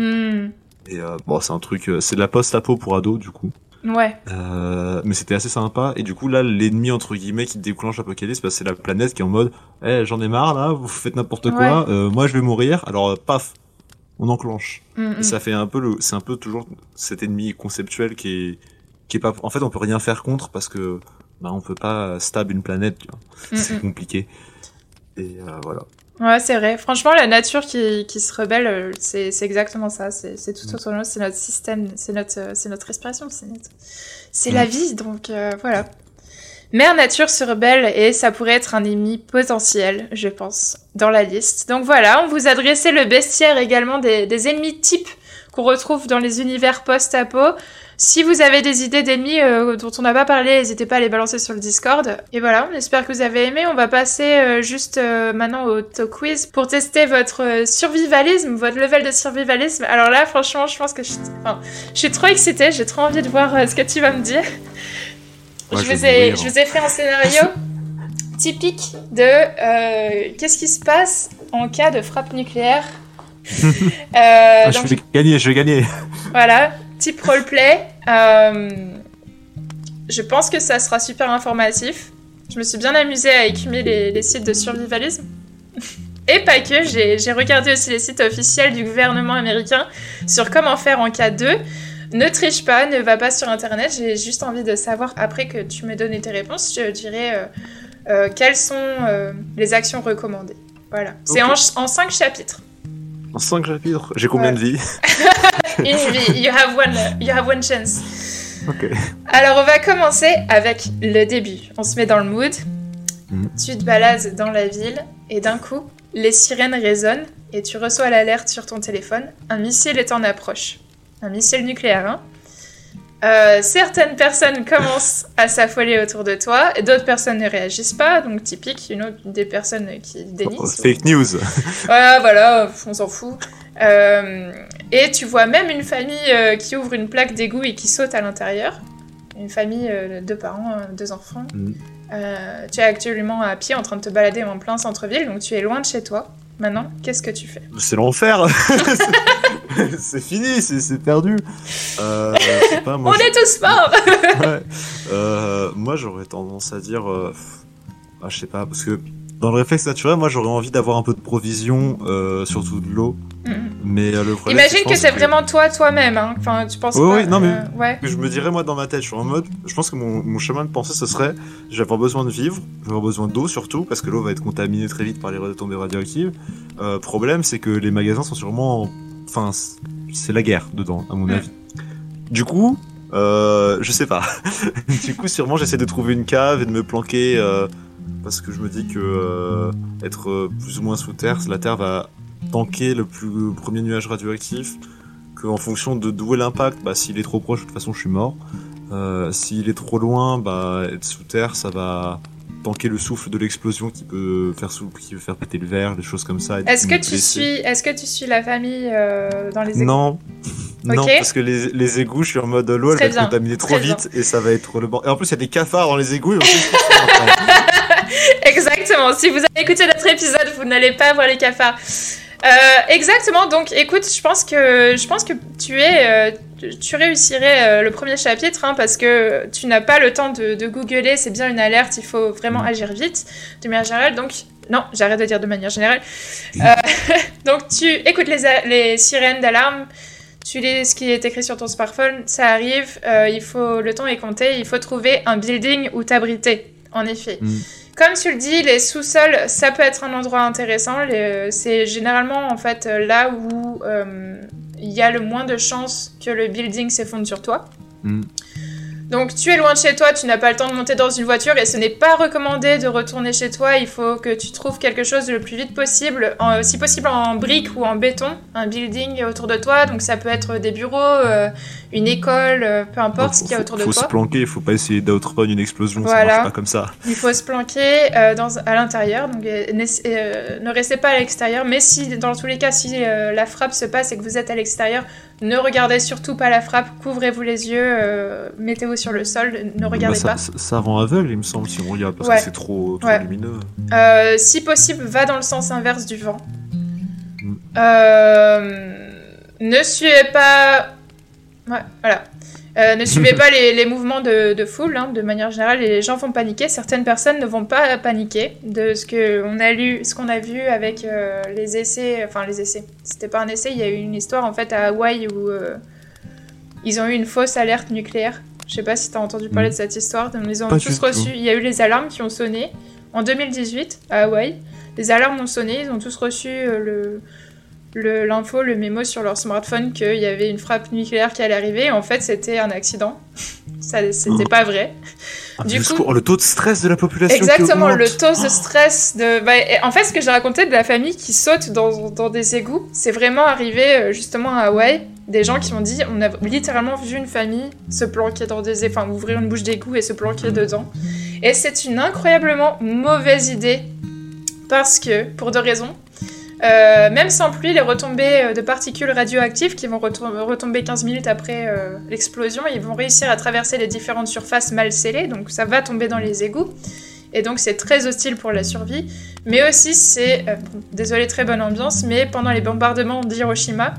Mm. Et euh, bon, c'est un truc, euh, c'est de la post-apo pour ados du coup, Ouais. euh, mais c'était assez sympa. Et du coup là, l'ennemi entre guillemets qui déclenche l'apocalypse, bah, c'est la planète qui est en mode, eh j'en ai marre là, vous faites n'importe quoi, euh, moi je vais mourir, alors euh, paf, on enclenche. Mm, Et mm. ça fait un peu le, c'est un peu toujours cet ennemi conceptuel qui est, qui est pas, en fait, on peut rien faire contre parce que, bah, on peut pas stab une planète, tu vois. Mm, c'est compliqué. Et euh, voilà. Ouais, c'est vrai. Franchement, la nature qui, qui se rebelle, euh, c'est c'est exactement ça. C'est c'est tout Mm. autour de nous. C'est notre système, c'est notre, euh, c'est notre respiration, c'est notre... c'est Mm. la vie. Donc euh, voilà. Mère Nature se rebelle et ça pourrait être un ennemi potentiel, je pense, dans la liste. Donc voilà, on vous a dressé le bestiaire également des, des ennemis types qu'on retrouve dans les univers post-apo. Si vous avez des idées d'ennemis euh, dont on n'a pas parlé, n'hésitez pas à les balancer sur le Discord. Et voilà, on espère que vous avez aimé. On va passer euh, juste euh, maintenant au talk quiz pour tester votre survivalisme, votre level de survivalisme. Alors là, franchement, je pense que je, enfin, je suis trop excitée. J'ai trop envie de voir euh, ce que tu vas me dire. Moi, je, je vous ai, mourir. je vous ai fait un scénario typique de euh, qu'est-ce qui se passe en cas de frappe nucléaire. Euh, Ah, donc, je vais gagner, je vais gagner. voilà, type roleplay. Euh, je pense que ça sera super informatif. Je me suis bien amusée à écumer les, les sites de survivalisme. Et pas que, j'ai regardé aussi les sites officiels du gouvernement américain sur comment faire en cas 2. Ne triche pas, ne va pas sur internet, j'ai juste envie de savoir, après que tu me donnes tes réponses, je dirais euh, euh, quelles sont euh, les actions recommandées. Voilà. C'est en, en 5 chapitres. En 5 chapitres, j'ai combien Ouais. de vies? Une vie, you have one, you have one chance. Ok. Alors, on va commencer avec le début. On se met dans le mood. Mhm. Tu te balades dans la ville et d'un coup, les sirènes résonnent et tu reçois l'alerte sur ton téléphone. Un missile est en approche. Un missile nucléaire, hein. Euh, certaines personnes commencent à s'affoler autour de toi et d'autres personnes ne réagissent pas. Donc, typique, une autre des personnes qui dénient. Oh, fake news. Voilà, voilà, on s'en fout. Euh, et tu vois même une famille euh, qui ouvre une plaque d'égout et qui saute à l'intérieur. Une famille, euh, deux parents, euh, deux enfants. Mm. Tu es actuellement à pied en train de te balader en plein centre-ville, donc tu es loin de chez toi. Maintenant, qu'est-ce que tu fais? C'est l'enfer. C'est- fini, c'est perdu. Pas, moi, On est tous morts ouais. Moi, j'aurais tendance à dire, ah, je sais pas, parce que dans le réflexe naturel, moi, j'aurais envie d'avoir un peu de provision, surtout de l'eau. Mhm. Mais euh, le problème, Imagine que c'est vraiment toi, toi-même. Hein. Enfin, tu penses Oui, oui, non, mais- euh, ouais. que je me dirais moi dans ma tête, je suis en mode, je pense que mon, mon chemin de pensée ce serait, je vais avoir besoin de vivre, je vais avoir besoin d'eau surtout, parce que l'eau va être contaminée très vite par les retombées radioactives. Euh, problème, c'est que les magasins sont sûrement, en- enfin, c'est la guerre dedans, à mon Mm. avis. Du coup, euh, je sais pas. du coup, sûrement, j'essaie de trouver une cave et de me planquer, euh, parce que je me dis que euh, être plus ou moins sous terre, la terre va tanker le plus premier nuage radioactif qu'en fonction de d'où est l'impact, bah, s'il est trop proche, de toute façon, je suis mort. Euh, s'il est trop loin, bah, être sous terre, ça va tanker le souffle de l'explosion qui peut faire sou- qui peut faire péter le verre, des choses comme ça. Est-ce que tu blesser. suis, est-ce que tu suis la famille euh, dans les égouts? Non. Non, parce que les, les égouts, je suis en mode l'eau, elle va être bien, contaminée trop bien. vite et ça va être le bord. Et en plus, il y a des cafards dans les égouts. Exactement. Si vous avez écouté notre épisode, vous n'allez pas voir les cafards. Euh, exactement. Donc, écoute, je pense que je pense que tu es, euh, tu- réussirais euh, le premier chapitre hein, parce que tu n'as pas le temps de, de googler. C'est bien une alerte. Il faut vraiment Mm. agir vite de manière générale. Donc, non, j'arrête de dire de manière générale. Euh, donc, tu écoutes les, les sirènes d'alarme. Tu lis ce qui est écrit sur ton smartphone, ça arrive, il faut, le temps est compté, il faut trouver un building où t'abriter, en effet. Mm. Comme tu le dis, les sous-sols, ça peut être un endroit intéressant. C'est généralement en fait là où euh, il y a le moins de chances que le building s'effondre sur toi. Mm. Donc tu es loin de chez toi, tu n'as pas le temps de monter dans une voiture et ce n'est pas recommandé de retourner chez toi. Il faut que tu trouves quelque chose le plus vite possible, en- si possible en briques ou en béton, un building autour de toi. Donc ça peut être des bureaux, euh, une école, euh, peu importe ce qu'il y a faut, autour de faut toi. se planquer, il faut pas essayer d'outrun une explosion, Voilà. ça marche pas comme ça. Il faut se planquer euh, dans, à l'intérieur, donc ne restez pas à l'extérieur. Mais si, dans tous les cas, si la frappe se passe et que vous êtes à l'extérieur, ne regardez surtout pas la frappe, couvrez-vous les yeux, euh, sur le sol, ne regardez Bah, pas. ça, rend aveugle, il me semble, si on regarde, parce Ouais. que c'est trop, trop Ouais. lumineux. Euh, si possible, va dans le sens inverse du vent. Mm. Euh, ne suivez pas. Ouais, voilà. Euh, ne suivez pas les, les mouvements de, de foule, hein, de manière générale, et les gens vont paniquer. Certaines personnes ne vont pas paniquer de ce que on a lu, ce qu'on a vu avec euh, les essais, enfin les essais. C'était pas un essai, il y a eu une histoire en fait à Hawaï où euh, ils ont eu une fausse alerte nucléaire. Je sais pas si t'as entendu parler Mm. de cette histoire. Ils ont Pas tous reçu. Il y a eu les alarmes qui ont sonné en 2018 à Hawaï. Les alarmes ont sonné, ils ont tous reçu euh, le le- l'info, le, mémo sur leur smartphone qu'il y avait une frappe nucléaire qui allait arriver. En fait, c'était un accident. Ça, c'était Oh. pas vrai. Ah, Du coup- le taux de stress de la population Exactement, le taux de stress de. bah, en fait, ce que j'ai raconté de la famille qui saute dans, dans des égouts, c'est vraiment arrivé euh, justement à Hawaï. Des gens qui ont dit, on a littéralement vu une famille se planquer dans des, enfin ouvrir une bouche d'égout et se planquer dedans. Et c'est une incroyablement mauvaise idée parce que pour deux raisons. Euh, même sans pluie, les retombées euh, de particules radioactives qui vont retom- retomber 15 minutes après euh, l'explosion, ils vont réussir à traverser les différentes surfaces mal scellées, donc ça va tomber dans les égouts. Et donc c'est très hostile pour la survie. Mais aussi c'est, euh, désolé très bonne ambiance, mais pendant les bombardements d'Hiroshima,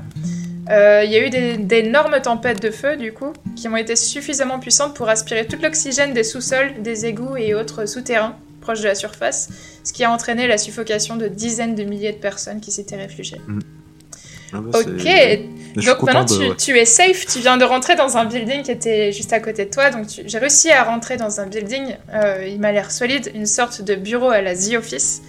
euh, il y a eu d'énormes tempêtes de feu du coup, qui ont été suffisamment puissantes pour aspirer tout l'oxygène des sous-sols, des égouts et autres souterrains proches de la surface, ce qui a entraîné la suffocation de dizaines de milliers de personnes qui s'étaient réfugiées. Ah bah, Ok, donc maintenant de- tu, ouais. tu es safe, tu viens de rentrer dans un building qui était juste à côté de toi, donc tu- j'ai réussi à rentrer dans un building, euh, il m'a l'air solide, une sorte de bureau à la The Office.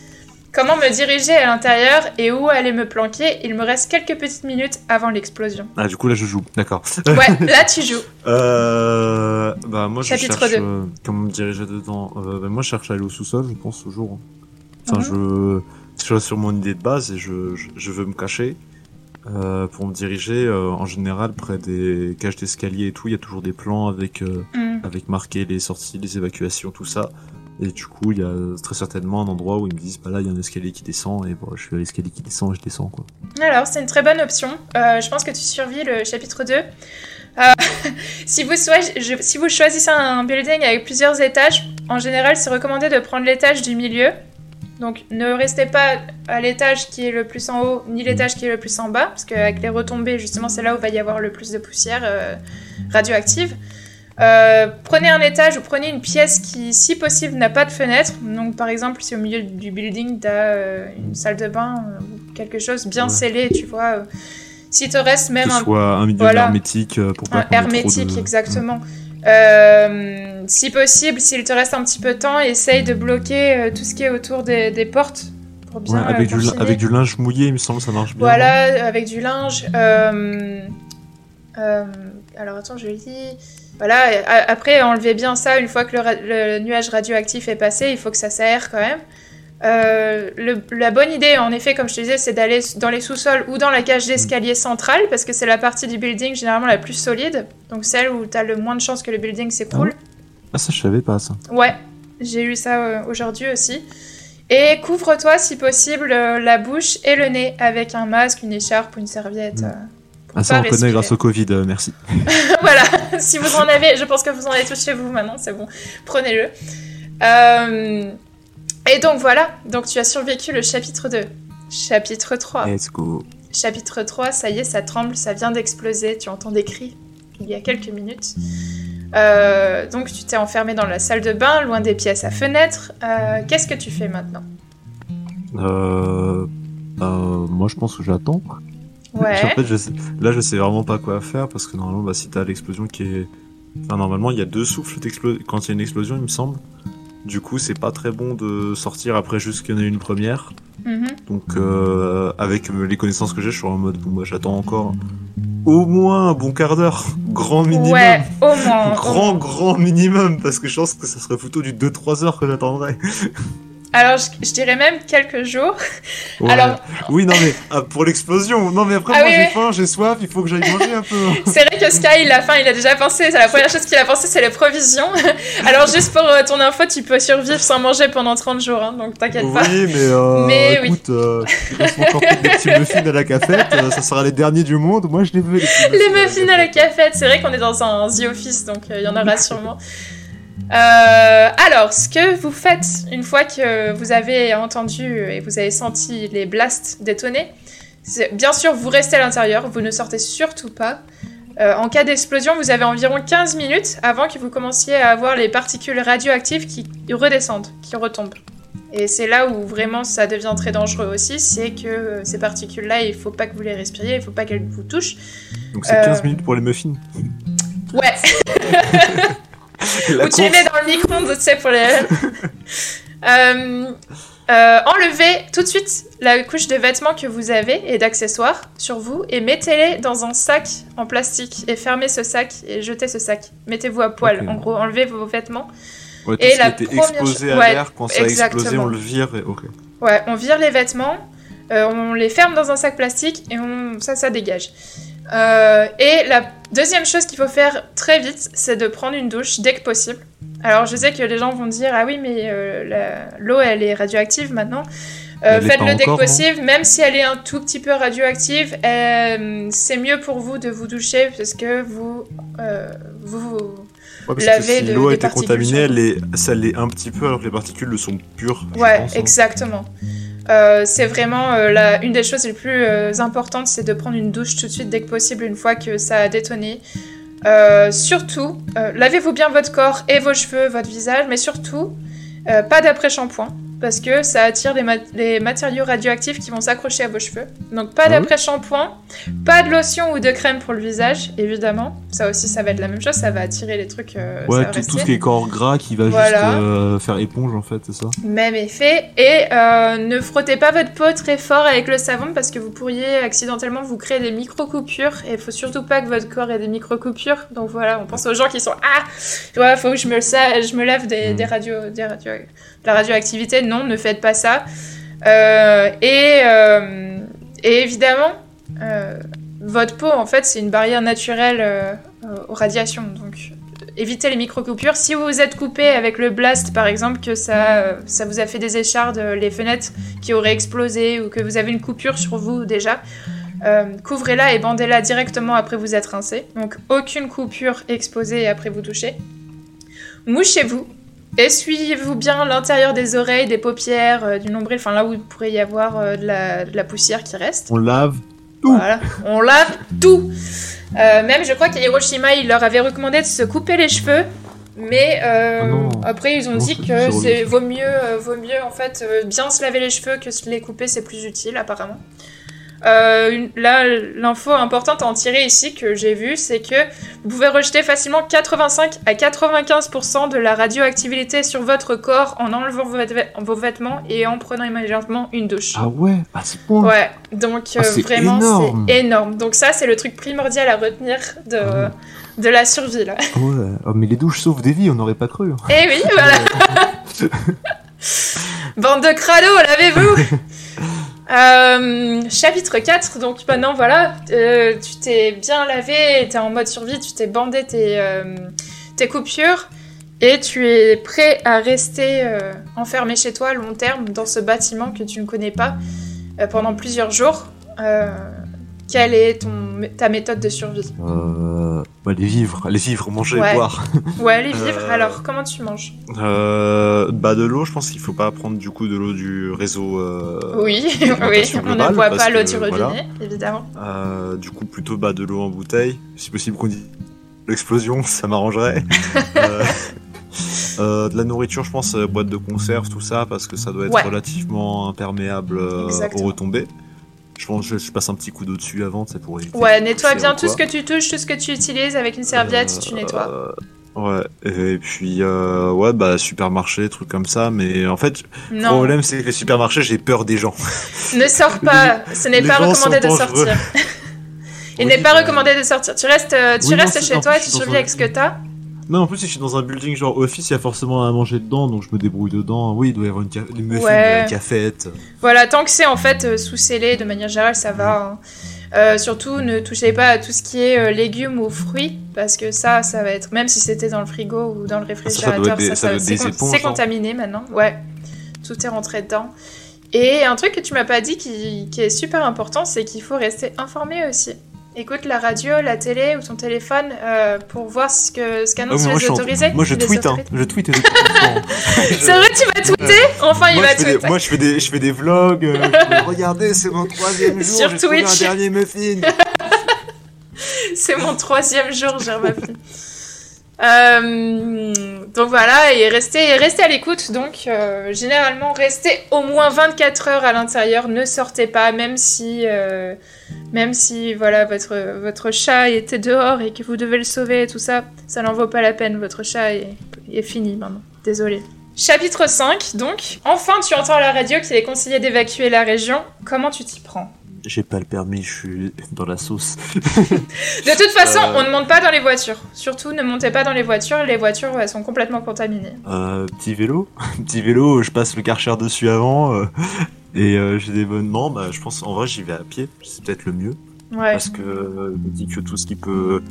Comment me diriger à l'intérieur et où aller me planquer? Il me reste quelques petites minutes avant l'explosion. Ah, du coup, là, je joue. D'accord. Ouais, là tu joues. Euh, bah, moi, je Chapitre cherche 2. euh, comment me diriger dedans. Euh, bah, moi, je cherche à aller au sous-sol, je pense, toujours. hein. Enfin, Mhm. je, je reste sur mon idée de base et je, je, je veux me cacher. Euh, pour me diriger, euh, en général, près des cages d'escalier et tout, il y a toujours des plans avec, euh, Hmm. avec marqué les sorties, les évacuations, tout ça. Et du coup, il y a très certainement un endroit où ils me disent, bah là, il y a un escalier qui descend, et bon, je suis à l'escalier qui descend je descends, quoi. Alors, c'est une très bonne option. Euh, je pense que tu survis le chapitre 2. Euh, si vous choisissez un building avec plusieurs étages, en général, c'est recommandé de prendre l'étage du milieu. Donc, ne restez pas à l'étage qui est le plus en haut, ni l'étage qui est le plus en bas, parce qu'avec les retombées, justement, c'est là où va y avoir le plus de poussière euh, radioactive. Euh, prenez un étage ou prenez une pièce qui, si possible, n'a pas de fenêtre. Donc, par exemple, si au milieu du building, tu as une salle de bain euh, ou quelque chose bien Ouais. scellé, tu vois. euh, si te reste même que un soit un milieu voilà. hermétique euh, pour pas un hermétique, de- exactement. Euh, si possible, s'il te reste un petit peu de temps, essaye de bloquer euh, tout ce qui est autour des, des portes pour bien Ouais, avec, euh, du, avec du linge mouillé, il me semble, ça marche bien. Voilà, avec du linge. euh, euh, alors attends, je lis. Voilà, après enlevez bien ça une fois que le, nuage radioactif est passé, il faut que ça s'aère quand même. Euh, le- la bonne idée, en effet, comme je te disais, c'est d'aller dans les sous-sols ou dans la cage d'escalier centrale, parce que c'est la partie du building généralement la plus solide, donc celle où tu as le moins de chances que le building s'écroule. Ah, ça, je savais pas, ça. Ouais. J'ai lu ça euh, aujourd'hui aussi. Et couvre-toi si possible euh, la bouche et le nez avec un masque, une écharpe ou une serviette. Mm. Ah, ça, on connaît grâce au Covid, euh, merci. voilà, si vous en avez, je pense que vous en avez tous chez vous maintenant, c'est bon, prenez-le. Euh, et donc voilà, donc tu as survécu le chapitre 2. Chapitre 3. Let's go. Chapitre 3, ça y est, ça tremble, ça vient d'exploser, tu entends des cris il y a quelques minutes. Euh, donc tu t'es enfermé dans la salle de bain, loin des pièces à fenêtre. Qu'est-ce que tu fais maintenant? Euh, moi, je pense que j'attends. Ouais. En fait, je sais- là, je sais vraiment pas quoi faire parce que normalement, bah, si t'as l'explosion qui est. Enfin, normalement, il y a deux souffles quand il y a une explosion, il me semble. Du coup, c'est pas très bon de sortir après juste qu'il y en ait une première. Mhm. Donc, euh, avec les connaissances que j'ai, je suis en mode, bon, moi, j'attends encore au moins un bon quart d'heure. Grand minimum. Ouais, au moins. au Grand, grand minimum. Parce que je pense que ça serait plutôt du 2-3 heures que j'attendrais. Alors, je, je dirais même quelques jours. Ouais. Alors- Oui, non, mais ah, pour l'explosion. Non, mais après, Ah moi, oui, j'ai oui. faim, j'ai soif, il faut que j'aille manger un peu. C'est vrai que Sky, il a faim, il a déjà pensé. C'est la première chose qu'il a pensé, c'est les provisions. Alors, juste pour euh, ton info, tu peux survivre sans manger pendant 30 jours, hein, donc t'inquiète Oui, pas. mais, euh, Mais oui. écoute, euh, il reste encore peut-être des petits muffins à la cafette, euh, ça sera les derniers du monde. Moi, je les veux, les Les muffins à la cafette, c'est vrai qu'on est dans un The Office, donc euh, il y en aura sûrement. Euh, alors, ce que vous faites une fois que vous avez entendu et vous avez senti les blasts détonner, c'est- bien sûr, vous restez à l'intérieur, vous ne sortez surtout pas. Euh, en cas d'explosion, vous avez environ 15 minutes avant que vous commenciez à avoir les particules radioactives qui redescendent, qui retombent. Et c'est là où vraiment ça devient très dangereux aussi, c'est que euh, ces particules-là, il faut pas que vous les respiriez, il faut pas qu'elles vous touchent. Donc, c'est Euh, 15 minutes pour les muffins. Ouais, Ou tu les mets dans le micro-ondes, tu sais, pour les... Euh, euh, enlevez tout de suite la couche de vêtements que vous avez et d'accessoires sur vous et mettez-les dans un sac en plastique et fermez ce sac et jetez ce sac. Mettez-vous à poil, en gros, enlevez vos vêtements. Ouais, tout et ce la qui était première explosé à ouais, l'air, quand ça a explosé, exactement. on le vire. Et... Ok. Ouais, on vire les vêtements, euh, on les ferme dans un sac plastique et on... ça, ça dégage. Euh, et la deuxième chose qu'il faut faire très vite, c'est de prendre une douche dès que possible. Alors je sais que les gens vont dire ah oui mais euh, l'eau elle est radioactive maintenant. Euh, Faites-le dès que possible, même si elle est un tout petit peu radioactive, euh, c'est mieux pour vous de vous doucher parce que vous vous, Ouais, parce que si l'eau a été contaminée, elle est... ça l'est un petit peu alors que les particules le sont pures. Ouais, pense, hein. exactement. Euh, c'est vraiment euh, une des choses les plus euh, importantes, c'est de prendre une douche tout de suite dès que possible une fois que ça a détonné. Surtout, lavez-vous bien votre corps et vos cheveux, votre visage, mais surtout, pas d'après-shampoing, parce que ça attire les, mat- les matériaux radioactifs qui vont s'accrocher à vos cheveux. Donc pas Ah d'après-shampoing, pas de lotion ou de crème pour le visage, évidemment. Ça aussi, ça va être la même chose, ça va attirer les trucs. euh, Ouais, tout, ce qui est corps gras qui va Voilà. juste euh, faire éponge en fait, c'est ça? Même effet. Et euh, ne frottez pas votre peau très fort avec le savon parce que vous pourriez accidentellement vous créer des micro-coupures. Et il faut surtout pas que votre corps ait des micro-coupures. Donc voilà, on pense aux gens qui sont Ah Ouais, faut que je me, sa- je me lave des, Mm. des radios, des radio, de la radioactivité. Non, ne faites pas ça. Euh, et, euh, et évidemment, euh, votre peau, en fait, c'est une barrière naturelle aux radiations. Donc évitez les micro-coupures. Si vous vous êtes coupé avec le blast, par exemple, que ça, vous a fait des échardes, les fenêtres qui auraient explosé, ou que vous avez une coupure sur vous déjà, couvrez-la et bandez-la directement après vous être rincé. Donc aucune coupure exposée après vous toucher. Mouchez-vous. Essuyez-vous bien l'intérieur des oreilles, des paupières, euh, du nombril, enfin là où il pourrait y avoir euh, de, la, de la poussière qui reste. On lave. Tout. Voilà, on lave tout. Euh, même, je crois qu'à Hiroshima, il leur avait recommandé de se couper les cheveux. Mais Ah après, ils ont Non, dit que c'est vaut mieux, vaut mieux en fait bien se laver les cheveux que se les couper, c'est plus utile apparemment. Euh, là, l'info importante à en tirer ici que j'ai vue, c'est que vous pouvez rejeter facilement 85 à 95% de la radioactivité sur votre corps en enlevant vos, vêt- vos vêtements et en prenant immédiatement une douche. Ah ouais, à ce point. Ouais, donc euh, Ah, c'est vraiment énorme. c'est énorme. Donc ça c'est le truc primordial à retenir de, Ah de la survie là. Ah ouais. Oh, mais les douches sauvent des vies, on n'aurait pas cru. hein. Et oui, voilà. Bande de crados, lavez-vous Euh, chapitre 4, donc maintenant voilà, euh, tu t'es bien lavé, t'es en mode survie, tu t'es bandé tes, euh, tes coupures. et tu es prêt à rester enfermé chez toi à long terme dans ce bâtiment que tu ne connais pas pendant plusieurs jours. Quelle est ton, ta méthode de survie? Euh, bah, Les vivres, les vivres, manger, Ouais. boire. Ouais, les vivres. Euh, Alors, comment tu manges? Euh, bah de l'eau, je pense qu'il faut pas prendre du coup de l'eau du réseau. euh, Oui, on ne boit pas l'eau du robinet, voilà. évidemment. Du coup, plutôt bah, de l'eau en bouteille. Si possible, qu'on dit l'explosion, ça m'arrangerait. euh, de la nourriture, je pense, boîte de conserve, tout ça, parce que ça doit être Ouais. relativement imperméable euh, aux retombées. Je pense que je, je passe un petit coup d'eau dessus avant, c'est pour éviter. Ouais, nettoie bien ou tout ce que tu touches, tout ce que tu utilises avec une serviette, tu nettoies. Euh, ouais, et puis euh, ouais, bah supermarché, trucs comme ça, mais en fait, le problème c'est que les supermarchés, j'ai peur des gens. ne sors pas. Ce n'est pas recommandé de sortir. Il Oui, n'est pas recommandé de sortir. Tu restes, euh, tu Oui, restes chez toi et tu survis avec ce que t'as. Non, en plus, si je suis dans un building genre office, il y a forcément à manger dedans, donc je me débrouille dedans. Oui, il doit y avoir une ca- Ouais. cafette. Voilà, tant que c'est en fait euh, sous scellé de manière générale, ça va. hein. Euh, surtout, ne touchez pas à tout ce qui est euh, légumes ou fruits, parce que ça, ça va être, même si c'était dans le frigo ou dans le réfrigérateur, ça, ça doit être c'est con- hein. contaminé maintenant. Ouais, tout est rentré dedans. Et un truc que tu m'as pas dit qui, qui est super important, c'est qu'il faut rester informé aussi. Écoute la radio, la télé ou ton téléphone euh, pour voir ce que ce Ah, qu'annoncent mais moi, les en- autorisés. moi, je tweete, hein. Je tweete. C'est vrai, tu vas tweeter Enfin, il moi, va des, tweeter. moi, je fais des, je fais des vlogs. euh, fais, Regardez, c'est mon troisième jour. Sur Twitch. un dernier muffin. C'est mon troisième jour, j'ai remarqué. Euh, donc voilà, et restez, restez à l'écoute. Donc, euh, généralement, restez au moins 24 heures à l'intérieur. Ne sortez pas, même si, euh, même si voilà, votre, votre chat était dehors et que vous devez le sauver et tout ça, ça n'en vaut pas la peine. Votre chat est, est fini maintenant. Désolé. Chapitre 5, donc. Enfin, tu entends à la radio qu'il est conseillé d'évacuer la région. Comment tu t'y prends? J'ai pas le permis, je suis dans la sauce. De toute façon, Euh. on ne monte pas dans les voitures. Surtout, ne montez pas dans les voitures. Les voitures, elles sont complètement contaminées. Euh, petit vélo, petit vélo, je passe le karcher dessus avant. euh, et euh, j'ai des bonnes non, bah, je pense en vrai j'y vais à pied, c'est peut-être le mieux. Ouais. Parce que euh, je me dis que tout ce qui peut.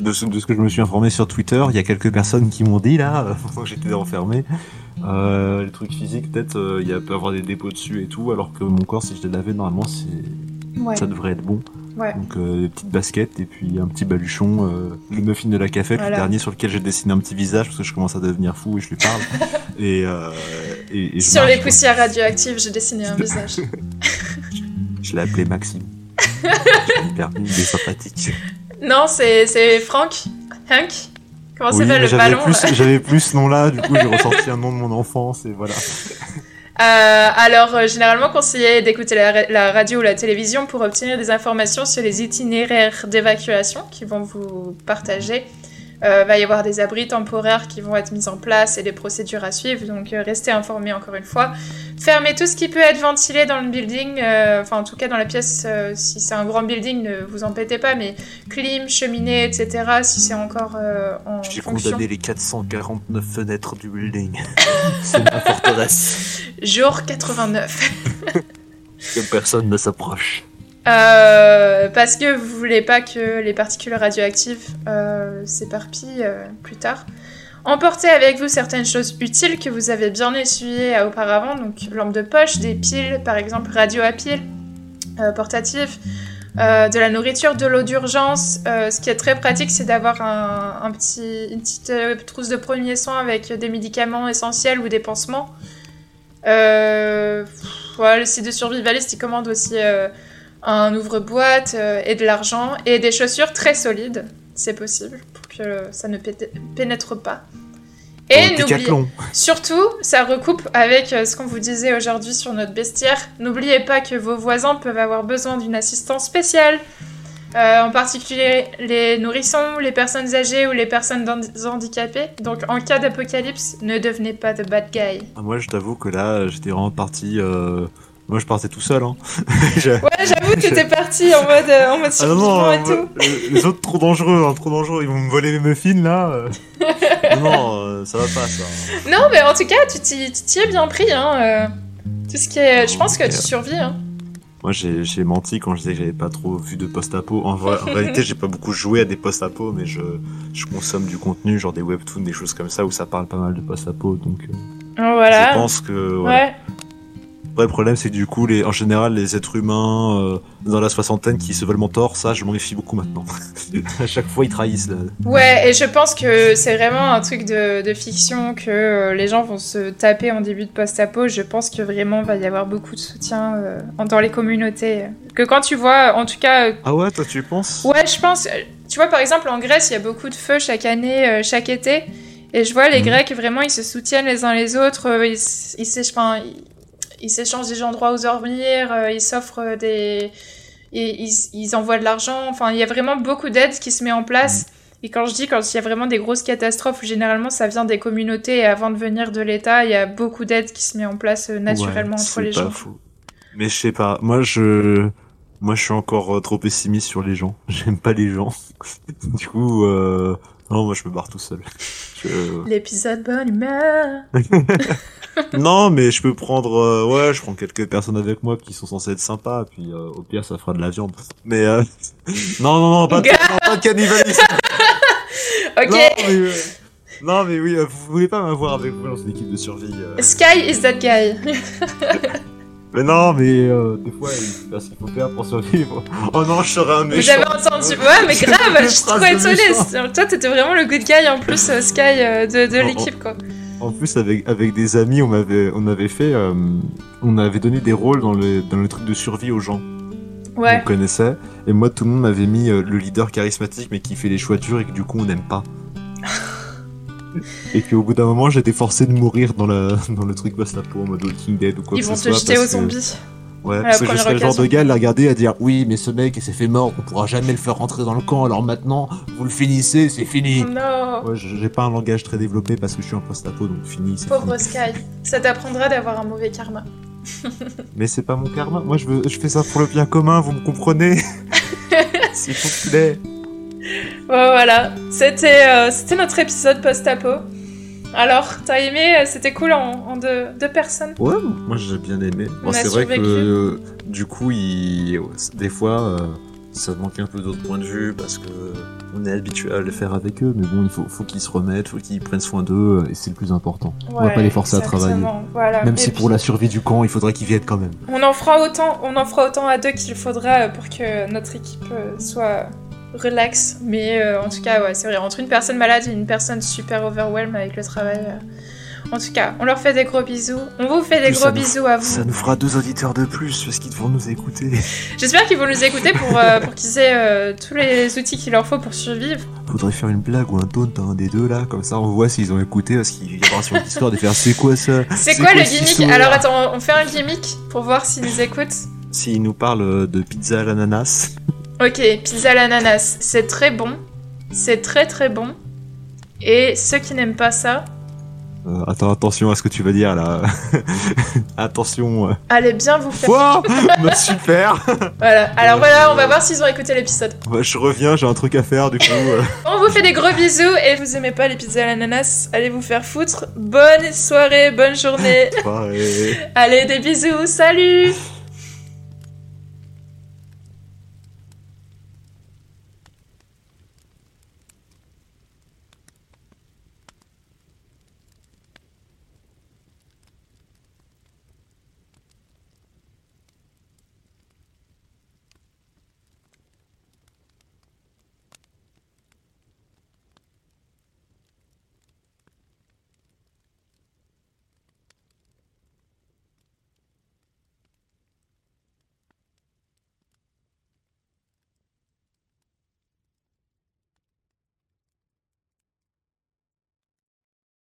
De ce, de ce que je me suis informé sur Twitter, il y a quelques personnes qui m'ont dit là, euh, pendant que j'étais enfermé, euh, les trucs physiques, peut-être euh, il y a peut avoir des dépôts dessus et tout, alors que mon corps, si je l'ai lavé, normalement, c'est Ouais. ça devrait être bon. Ouais. Donc euh, des petites baskets et puis un petit baluchon, euh, le muffin de la café, Voilà. le dernier sur lequel j'ai dessiné un petit visage parce que je commence à devenir fou et je lui parle. et, euh, et, et je Sur marche, les quoi. poussières radioactives, j'ai dessiné un visage. Je l'ai appelé Maxime. J'ai permis, il est sympathique. Non, c'est c'est Frank. Hank Comment Oui, s'appelle le ballon j'avais plus ce nom-là, du coup j'ai ressorti un nom de mon enfance et voilà. Euh, alors, euh, généralement conseillé d'écouter la, ra- la radio ou la télévision pour obtenir des informations sur les itinéraires d'évacuation qui vont vous partager. Euh, va y avoir des abris temporaires qui vont être mis en place et des procédures à suivre, donc euh, restez informés encore une fois. Fermez tout ce qui peut être ventilé dans le building, euh, enfin en tout cas dans la pièce, euh, si c'est un grand building, ne vous embêtez pas, mais clim, cheminée, etc., si c'est encore en J'ai condamné les 449 fenêtres du building. C'est ma forteresse. Jour 89. Que personne ne s'approche. Euh, parce que vous voulez pas que les particules radioactives euh, s'éparpillent euh, plus tard. Emportez avec vous certaines choses utiles que vous avez bien essuyées auparavant, donc lampe de poche, des piles par exemple radio à piles, portatives, de la nourriture, de l'eau d'urgence. Ce qui est très pratique, c'est d'avoir un, petit, une petite trousse de premiers soins avec des médicaments essentiels ou des pansements. Euh, voilà, le site de survivaliste, il commande aussi un ouvre-boîte euh, et de l'argent et des chaussures très solides, c'est possible, pour que ça ne pénètre pas. Et n'oubliez surtout, ça recoupe avec euh, ce qu'on vous disait aujourd'hui sur notre bestiaire. N'oubliez pas que vos voisins peuvent avoir besoin d'une assistance spéciale. Euh, en particulier les nourrissons, les personnes âgées ou les personnes handi- handicapées. Donc en cas d'apocalypse, ne devenez pas de bad guy. Ah, Moi, je t'avoue que là, j'étais vraiment parti. euh, Moi, je partais tout seul. Hein. Ouais, j'avoue, t'étais parti en mode, euh, en mode Ah non, non, survivant et euh, tout. euh, les autres trop dangereux, hein, trop dangereux. Ils vont me voler mes muffins là. euh. non, non, euh, ça va pas ça. Non, mais en tout cas, tu t'y tu es bien pris. Hein, euh. Tout ce qui est... Je pense que tu survis. Hein. Moi, j'ai menti quand je disais que j'avais pas trop vu de post-apo. En, vrai- en réalité, j'ai pas beaucoup joué à des post-apo, mais je, je consomme du contenu, genre des webtoons, des choses comme ça, où ça parle pas mal de post-apo. Donc, Voilà. je pense que. voilà. Ouais. Après, le problème, c'est que du coup, les, en général, les êtres humains euh, dans la soixantaine qui se veulent mentor, ça, je m'en méfie beaucoup maintenant. à chaque fois, ils trahissent. Là. Ouais, et je pense que c'est vraiment un truc de, de fiction que euh, les gens vont se taper en début de post-apo. Je pense que vraiment va y avoir beaucoup de soutien euh, dans les communautés. Que quand tu vois, en tout cas, Ah ouais, toi, tu penses? Ouais, je pense. Tu vois, par exemple, en Grèce, il y a beaucoup de feux chaque année, chaque été. Et je vois les Mhm. Grecs, vraiment, ils se soutiennent les uns les autres. Ils ils s'éch- enfin, ils- ils s'échangent des endroits où dormir, euh, ils s'offrent des. Ils, ils, ils envoient de l'argent. Enfin, il y a vraiment beaucoup d'aide qui se met en place. Et quand je dis, quand il y a vraiment des grosses catastrophes, généralement ça vient des communautés et avant de venir de l'État, il y a beaucoup d'aide qui se met en place euh, naturellement Ouais, entre les pas gens. faux. Mais je sais pas, moi je moi je suis encore euh, trop pessimiste sur les gens. J'aime pas les gens. du coup euh... non, moi je me barre tout seul. L'épisode bonne humeur. non, mais je peux prendre euh, ouais, je prends quelques personnes avec moi qui sont censées être sympas puis euh, au pire ça fera de la viande. Mais euh... non non non, pas de, non, pas de cannibalisme. Ok. Non, mais, non mais oui, vous voulez pas m'avoir avec vous dans une équipe de survie. Sky is that guy. Mais non, mais euh, des fois, il faut ce qu'il faut faire pour survivre. Oh non, je serais un méchant. Vous avez entendu Ouais, mais grave, je suis trop étonnée. Toi, t'étais vraiment le good guy en plus, euh, Sky, euh, de, de l'équipe, quoi. En plus, avec, avec des amis, on avait, on avait fait, on avait donné des rôles dans le, dans le truc de survie aux gens Ouais. qu'on connaissait. Et moi, tout le monde m'avait mis le leader charismatique, mais qui fait les choix durs et que du coup, on n'aime pas. et qu'au bout d'un moment, j'étais forcé de mourir dans, la, dans le truc post-apo en mode Walking Dead ou quoi Ils que vont ce te soit. jeter aux que- zombies. Ouais, parce que je serais le genre de gars à la regarder et à dire oui, mais ce mec il s'est fait mort, on pourra jamais le faire rentrer dans le camp, alors maintenant vous le finissez, c'est fini. Non. Ouais, j'ai pas un langage très développé parce que je suis un post-apo donc fini, c'est Pauvre fini. Sky. Ça t'apprendra d'avoir un mauvais karma. Mais c'est pas mon karma, moi je, veux, je fais ça pour le bien commun, vous me comprenez? S'il vous plaît. Ouais, voilà. C'était euh, c'était notre épisode post-apo. Alors, t'as aimé euh, C'était cool en, en deux, deux personnes Ouais, moi j'ai bien aimé. On Bon, c'est vrai que euh, du coup, il... des fois, euh, ça manque un peu d'autres points de vue parce que on est habitué à le faire avec eux, mais bon, il faut, faut qu'ils se remettent, faut qu'ils prennent soin d'eux, et c'est le plus important. On va pas les forcer à travailler. Voilà. Même Et si puis, pour la survie du camp, il faudrait qu'ils viennent quand même. on en fera autant, on en fera autant à deux qu'il faudra pour que notre équipe soit relax. Mais euh, en tout cas, ouais, c'est vrai. Entre une personne malade et une personne super overwhelmed avec le travail. euh, En tout cas, on leur fait des gros bisous. On vous fait des gros nous- bisous à vous. Ça nous fera deux auditeurs de plus parce qu'ils devront nous écouter. J'espère qu'ils vont nous écouter pour, euh, pour qu'ils aient tous les outils qu'il leur faut pour survivre. Faudrait faire une blague ou un taunt à un des deux là, comme ça on voit s'ils ont écouté parce qu'il y aura sur l'histoire de faire c'est quoi ça? C'est quoi, le ce gimmick? Alors attends, on fait un gimmick pour voir s'ils nous écoutent. S'ils nous parlent de pizza à l'ananas, Ok, pizza à l'ananas, c'est très bon. C'est très très bon. Et ceux qui n'aiment pas ça, euh, attends, attention à ce que tu vas dire là. attention. euh. allez bien vous faire. Quoi? Bah, Super Voilà. Alors voilà, on va voir s'ils ont écouté l'épisode. Bah, Je reviens, j'ai un truc à faire du coup. euh. On vous fait des gros bisous et vous aimez pas les pizzas à l'ananas, allez vous faire foutre. Bonne soirée, bonne journée. Allez, des bisous, salut